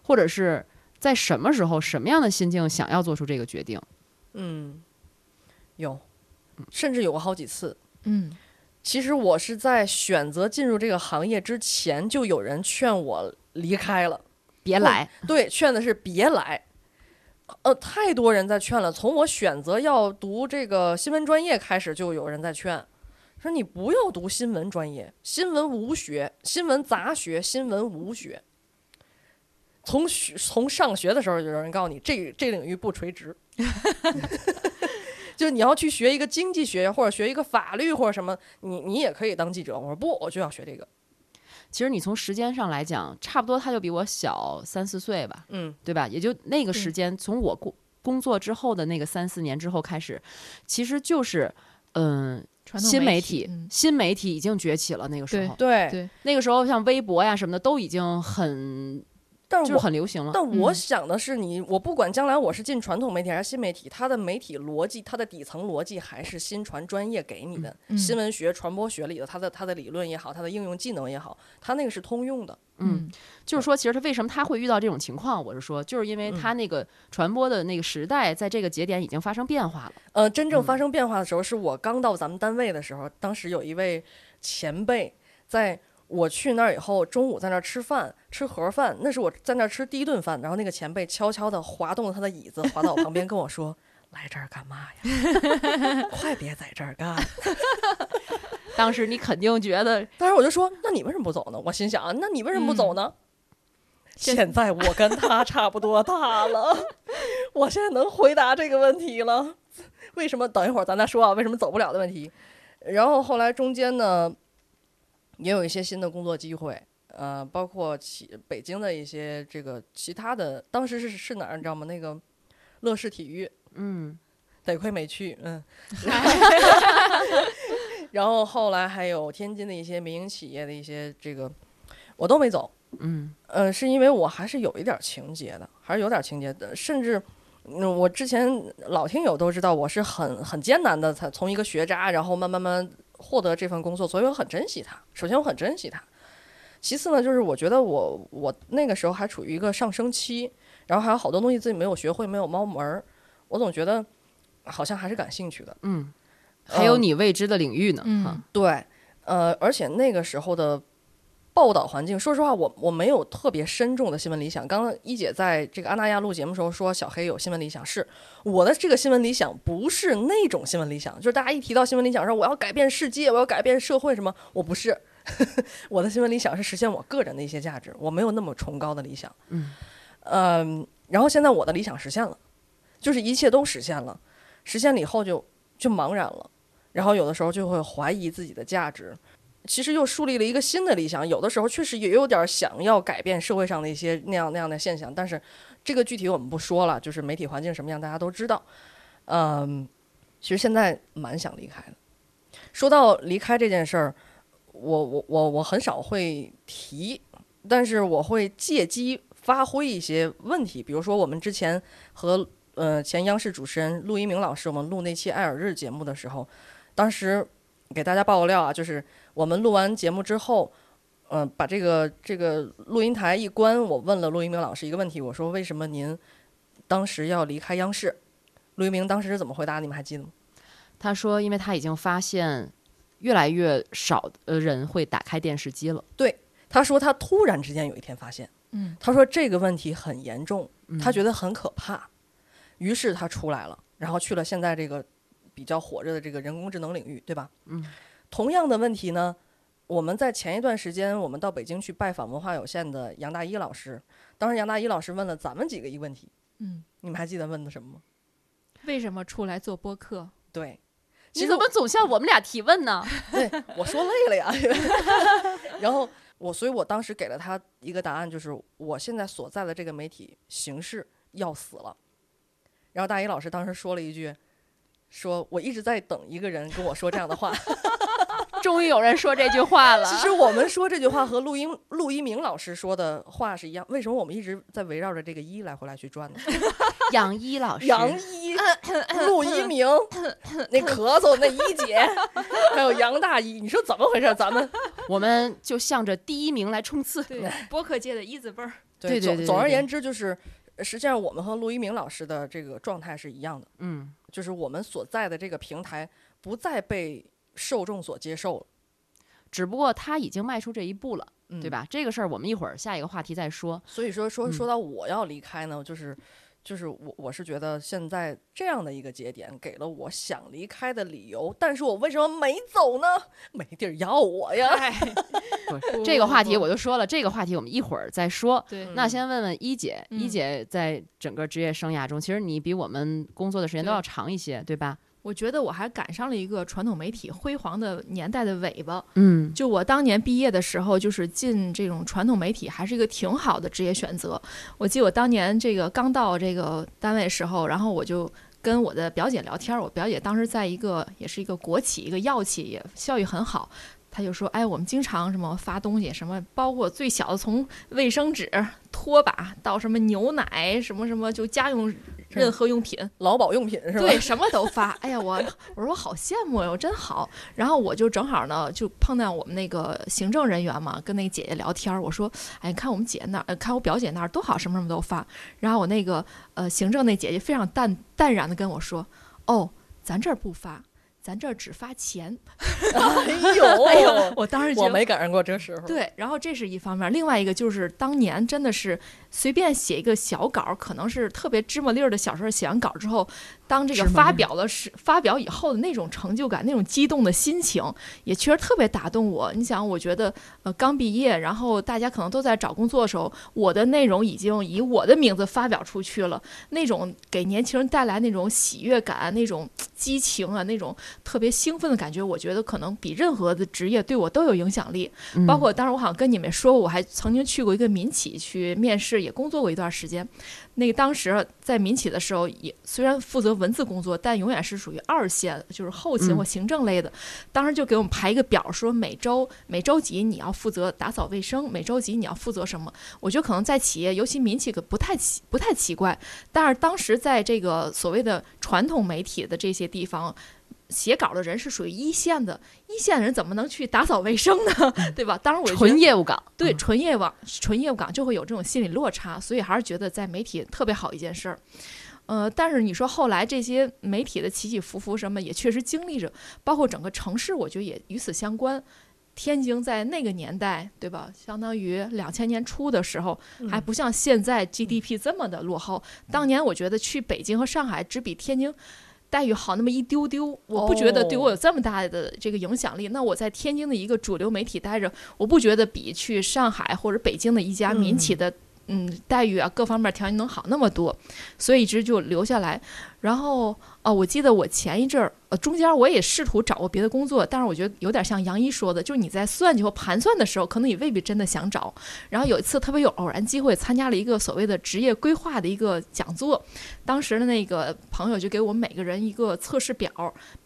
或者是在什么时候、什么样的心境想要做出这个决定？嗯，有，甚至有过好几次。嗯其实我是在选择进入这个行业之前，就有人劝我离开了。别来，对，劝的是别来。呃，太多人在劝了。从我选择要读这个新闻专业开始，就有人在劝，说你不要读新闻专业，新闻无学，新闻杂学，新闻无学。从学从上学的时候，就有人告诉你，这这领域不垂直，就你要去学一个经济学，或者学一个法律，或者什么，你你也可以当记者。我说不，我就要学这个。其实你从时间上来讲，差不多他就比我小三四岁吧，嗯，对吧？也就那个时对间，从我工工作之后的那个三四年之后开始，其实就是嗯、传新媒体，新媒体已经崛起了。那个时候，对。对，那个时候像微博呀什么的都已经很就是但是我很流行了。但我嗯想的是你，我不管将来我是进传统媒体还是新媒体，它的媒体逻辑，它的底层逻辑还是新传专业给你的、嗯新闻学、传播学里的它的它的理论也好，它的应用技能也好，它那个是通用的。嗯，就是说，其实他为什么他会遇到这种情况？我是说，就是因为嗯他那个传播的那个时代，在这个节点已经发生变化了。呃，真正发嗯生变化的时候，是我刚到咱们单位的时候，当时有一位前辈，在我去那儿以后，中午在那儿吃饭，吃盒饭，那是我在那儿吃第一顿饭，然后那个前辈悄悄地滑动了他的椅子，滑到我旁边跟我说：“来这儿干嘛呀？快别在这儿干。”当时你肯定觉得，当时我就说：“那你为什么不走呢？”我心想：“那你为什么不走呢？”现现在我跟他差不多大了，我现在能回答这个问题了。为什么？等一会儿咱再说啊，为什么走不了的问题。然后后来中间呢，也有一些新的工作机会，呃，包括其北京的一些这个其他的，当时是是哪儿你知道吗？那个乐视体育，嗯，得亏没去，嗯。然后后来还有天津的一些民营企业的一些这个，我都没走。嗯呃，是因为我还是有一点儿情节的，还是有点儿情节的，甚至。嗯，我之前老听友都知道，我是很很艰难的才从一个学渣，然后慢慢慢获得这份工作，所以我很珍惜它。首先，我很珍惜它。其次呢，就是我觉得我我那个时候还处于一个上升期，然后还有好多东西自己没有学会，没有猫门儿，我总觉得好像还是感兴趣的。嗯，还有嗯你未知的领域呢。嗯哈对，呃，而且那个时候的报道环境，说实话，我我没有特别深重的新闻理想。刚刚一姐在这个阿那亚录节目的时候说小黑有新闻理想，是我的这个新闻理想不是那种新闻理想，就是大家一提到新闻理想说我要改变世界，我要改变社会什么，我不是。我的新闻理想是实现我个人的一些价值，我没有那么崇高的理想。嗯嗯，然后现在我的理想实现了，就是一切都实现了，实现了以后就就茫然了，然后有的时候就会怀疑自己的价值。其实又树立了一个新的理想，有的时候确实也有点想要改变社会上的一些那样那样的现象，但是这个具体我们不说了，就是媒体环境什么样大家都知道。嗯，其实现在蛮想离开的。说到离开这件事儿，我我我我很少会提，但是我会借机发挥一些问题，比如说我们之前和呃前央视主持人陆一鸣老师，我们录那期爱尔日节目的时候，当时给大家爆个料啊，就是我们录完节目之后，嗯、把这个这个录音台一关，我问了陆一鸣老师一个问题，我说为什么您当时要离开央视？陆一鸣当时是怎么回答？你们还记得吗？他说，因为他已经发现越来越少的人会打开电视机了。对他说他突然之间有一天发现，嗯他说这个问题很严重，嗯他觉得很可怕，于是他出来了，然后去了现在这个比较火热的这个人工智能领域，对吧？嗯，同样的问题呢，我们在前一段时间，我们到北京去拜访文化有限的杨大一老师，当时杨大一老师问了咱们几个一个问题，嗯，你们还记得问的什么吗？为什么出来做播客？对，你怎么总向我们俩提问呢？对，我说累了呀。然后我，所以我当时给了他一个答案，就是我现在所在的这个媒体形式要死了。然后大一老师当时说了一句，说我一直在等一个人跟我说这样的话。终于有人说这句话了。其实我们说这句话和陆一陆一鸣老师说的话是一样，为什么我们一直在围绕着这个一来回来去转呢？杨一老师，杨一、陆一鸣、那咳嗽那一姐，还有杨大一，你说怎么回事？咱们我们就向着第一名来冲刺。对，播客界的一字辈儿。对对总对对对总而言之，就是呃实际上我们和陆一鸣老师的这个状态是一样的，嗯，就是我们所在的这个平台不再被受众所接受了，只不过他已经迈出这一步了，嗯对？吧？这个事儿我们一会儿下一个话题再说。所以说说嗯说到我要离开呢，就是。就是我，我是觉得现在这样的一个节点，给了我想离开的理由，但是我为什么没走呢？没地儿要我呀。不这个话题我就说了，这个话题我们一会儿再说。那先问问一姐，一嗯姐在整个职业生涯中，其实你比我们工作的时间都要长一些，对吧？我觉得我还赶上了一个传统媒体辉煌的年代的尾巴。嗯就我当年毕业的时候，就是进这种传统媒体还是一个挺好的职业选择。我记得我当年这个刚到这个单位时候，然后我就跟我的表姐聊天儿，我表姐当时在一个也是一个国企，一个药企，也效益很好。她就说：“哎，我们经常什么发东西，什么包括最小的从卫生纸、拖把到什么牛奶，什么什么就家用任何用品，劳保用品是吧？对，什么都发。哎呀，我我说我好羡慕哟，真好。然后我就正好呢，就碰到我们那个行政人员嘛，跟那个姐姐聊天儿。我说，哎，你看我们姐那儿，呃看我表姐那儿多好，什么什么都发。然后我那个呃行政那姐姐非常淡淡然的跟我说，哦，咱这儿不发。咱这儿只发钱，哎呦，哎呦，我当时觉得我没赶上过这时候。对，然后这是一方面，另外一个就是当年真的是随便写一个小稿儿，可能是特别芝麻粒儿的小事儿，写完稿之后，当这个发表了是发表以后的那种成就感、那种激动的心情，也确实特别打动我。你想，我觉得呃刚毕业，然后大家可能都在找工作的时候，我的内容已经以我的名字发表出去了，那种给年轻人带来那种喜悦感、那种激情啊、那种特别兴奋的感觉，我觉得可能比任何的职业对我都有影响力。嗯包括当时我好像跟你们说过，我还曾经去过一个民企去面试，也工作过一段时间。那个当时在民企的时候，也虽然负责文字工作，但永远是属于二线，就是后勤嗯或行政类的。当时就给我们排一个表，说每周每周几你要负责打扫卫生，每周几你要负责什么。我觉得可能在企业，尤其民企可不太奇不太奇怪，但是当时在这个所谓的传统媒体的这些地方。写稿的人是属于一线的，一线的人怎么能去打扫卫生呢？对吧？当然，我纯业务岗，对，嗯纯业务纯业务岗就会有这种心理落差，所以还是觉得在媒体特别好一件事儿。呃，但是你说后来这些媒体的起起伏伏什么，也确实经历着，包括整个城市，我觉得也与此相关。天津在那个年代，对吧？相当于两千年初的时候，还不像现在 GDP 这么的落后。当年我觉得去北京和上海只比天津待遇好那么一丢丢，我不觉得对我有这么大的这个影响力。那我在天津的一个主流媒体待着，我不觉得比去上海或者北京的一家民企的嗯嗯待遇啊各方面条件能好那么多，所以一直就留下来。然后哦，我记得我前一阵儿呃中间我也试图找过别的工作，但是我觉得有点像杨一说的，就是你在算计或盘算的时候，可能你未必真的想找。然后有一次特别有偶然机会参加了一个所谓的职业规划的一个讲座，当时的那个朋友就给我们每个人一个测试表，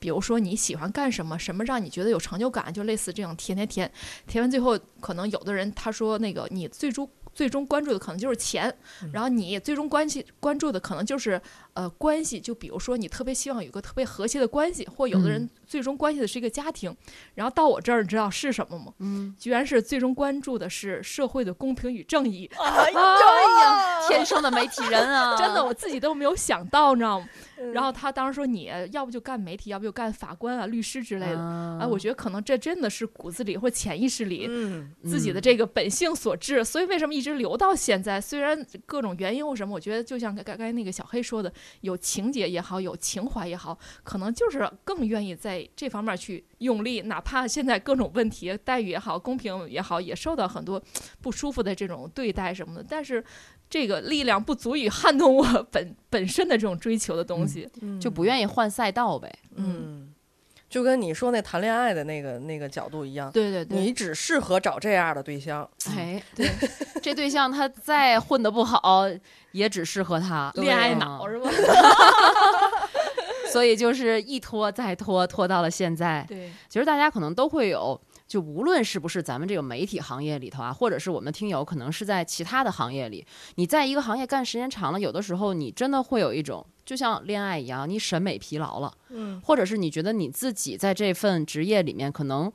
比如说你喜欢干什么，什么让你觉得有成就感，就类似这种填填填，填完最后可能有的人他说那个你最终。最终关注的可能就是钱，然后你最终关系关注的可能就是呃关系，就比如说你特别希望有个特别和谐的关系，或有的人最终关系的是一个家庭，然后到我这儿你知道是什么吗？嗯，居然是最终关注的是社会的公平与正义，哎哎呀，天生的媒体人啊，真的我自己都没有想到，你知道吗？然后他当时说你要不就干媒体，要不就干法官啊、律师之类的。啊哎，我觉得可能这真的是骨子里或潜意识里嗯，自己的这个本性所致，所以为什么一直留到现在？虽然各种原因或什么，我觉得就像刚刚才那个小黑说的，有情节也好，有情怀也好，可能就是更愿意在这方面去用力，哪怕现在各种问题待遇也好，公平也好，也受到很多不舒服的这种对待什么的，但是。这个力量不足以撼动我本本身的这种追求的东西，就不愿意换赛道呗。嗯，就跟你说那谈恋爱的那个那个角度一样，对对对，你只适合找这样的对象。哎，对，这对象他再混的不好，也只适合他恋爱嗯脑是吧？所以就是一拖再拖，拖到了现在。对，其实大家可能都会有，就无论是不是咱们这个媒体行业里头啊，或者是我们听友可能是在其他的行业里，你在一个行业干时间长了，有的时候你真的会有一种，就像恋爱一样，你审美疲劳了，嗯，或者是你觉得你自己在这份职业里面可能。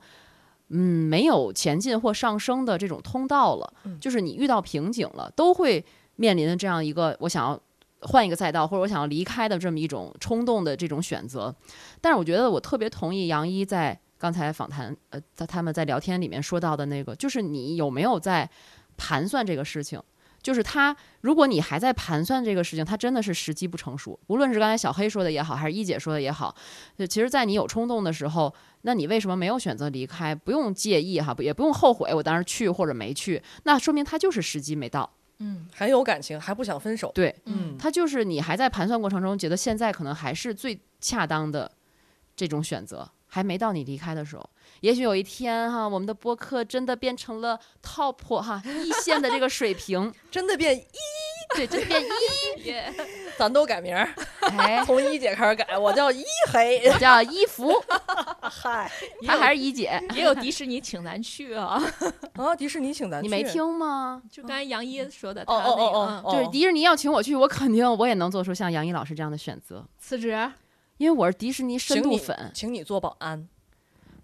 嗯，没有前进或上升的这种通道了，嗯就是你遇到瓶颈了，都会面临的这样一个我想要换一个赛道，或者我想要离开的这么一种冲动的这种选择。但是我觉得我特别同意杨一在刚才访谈，呃，在他们在聊天里面说到的那个，就是你有没有在盘算这个事情。就是他，如果你还在盘算这个事情，他真的是时机不成熟。无论是刚才小黑说的也好，还是一姐说的也好，就其实，在你有冲动的时候，那你为什么没有选择离开？不用介意哈，也不用后悔我当时去或者没去，那说明他就是时机没到。嗯还有感情，还不想分手。对，嗯他就是你还在盘算过程中，觉得现在可能还是最恰当的这种选择，还没到你离开的时候。也许有一天哈，我们的播客真的变成了 top 哈一线的这个水平，真的变一，对，真的变一，咱都改名儿，哎，从一姐开始改，我叫一黑。我叫一福，嗨，他还是一姐，也有迪士尼请咱去啊，啊，迪士尼请咱去，你没。听吗？就刚才杨一说的，哦他那个哦哦哦，就是迪士尼要请我去，我肯定我也能做出像杨一老师这样的选择，辞职，因为我是迪士尼深度粉，请你做保安，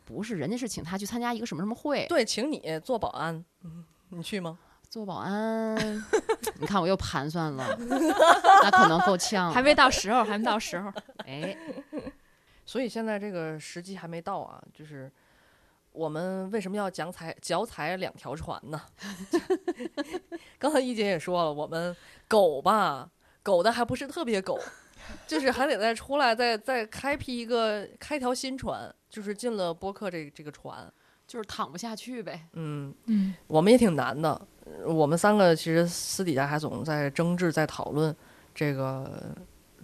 不是人家是请他去参加一个什么什么会，对，请你做保安，嗯，你去吗？做保安，你看我又盘算了，那可能够呛，还没到时候，还没到时候。哎，所以现在这个时机还没到啊，就是我们为什么要脚踩脚踩两条船呢？刚才一姐也说了，我们狗吧，狗的还不是特别狗，就是还得再出来，再再开辟一个开条新船，就是进了播客这这个船。就是躺不下去呗，嗯，嗯，我们也挺难的，呃我们三个其实私底下还总在争执，在讨论这个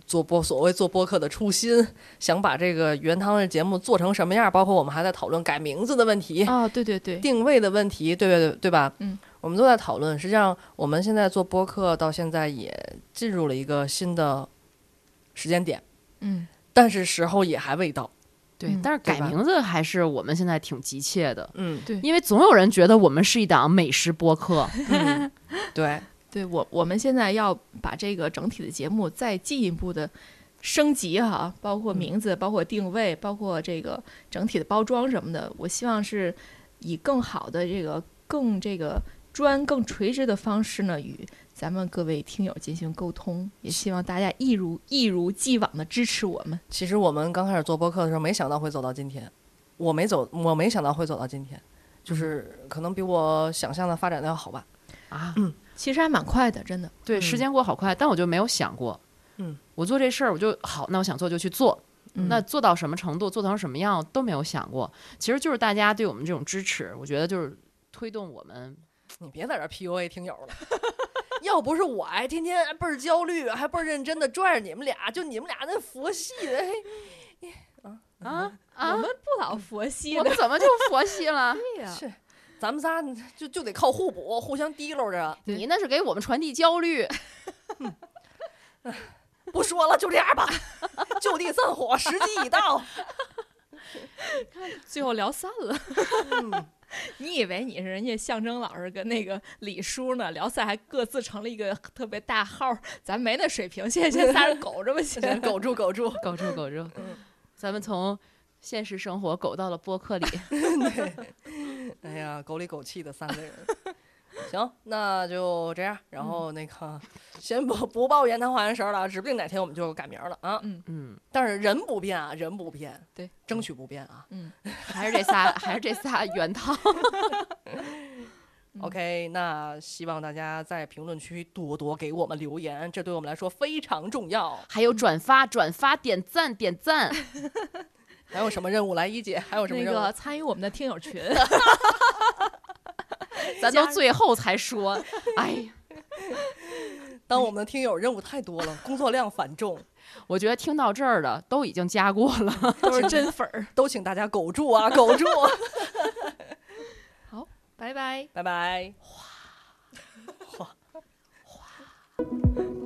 做播所谓做播客的初心，想把这个原汤的节目做成什么样，包括我们还在讨论改名字的问题、哦，对对对，定位的问题，对对对对吧？嗯，我们都在讨论。实际上，我们现在做播客到现在也进入了一个新的时间点，嗯，但是时候也还未到。对，嗯但是改名字还是我们现在挺急切的，嗯，对。因为总有人觉得我们是一档美食播客，嗯对，对我我们现在要把这个整体的节目再进一步的升级哈，包括名字，包括定位，包括这个整体的包装什么的，我希望是以更好的这个更这个专、更垂直的方式呢，与咱们各位听友进行沟通，也希望大家一如一如既往的支持我们。其实我们刚开始做播客的时候，没想到会走到今天。我没走，我没想到会走到今天，就是可能比我想象的发展的要好吧。啊，其实还蛮快的，真的。对，嗯时间过好快，但我就没有想过，嗯，我做这事儿我就好，那我想做就去做，嗯那做到什么程度，做成什么样都没有想过，其实就是大家对我们这种支持，我觉得就是推动我们，你别在这 PUA 听友了，要不是我哎，天天倍儿焦虑，还倍儿认真的拽着你们俩，就你们俩那佛系的，嘿。啊？我啊？们，不老佛系的。我们，怎么就佛系了？对呀。是咱们仨就就得靠互补，互相提溜着。你那是给我们传递焦虑，不说了，就这样吧，就地散伙，时机已到。最后聊散了。嗯你以为你是人家象征老师跟那个李叔呢？聊赛还各自成了一个特别大号儿，咱没那水平。现在现在仨人 苟着吧，行。先苟住，苟住。苟住苟住，咱们从现实生活苟到了播客里，哎呀，狗里狗气的三个人。行，那就这样。然后那个，先不不报言谈花园神了，指不定哪天我们就改名了啊。嗯嗯，但是人不变啊，人不变，对，争取不变啊。嗯，还是这仨，还是这仨原汤。OK，那希望大家在评论区多多给我们留言，这对我们来说非常重要。还有转发、转发、点赞、点赞。还有什么任务来一姐？还有什么任务？那个参与我们的听友群，咱都最后才说，哎呀，当我们的听友任务太多了，工作量繁重，我觉得听到这儿的都已经加过了。都是真粉儿。都请大家苟住啊，苟住！好拜拜。拜拜。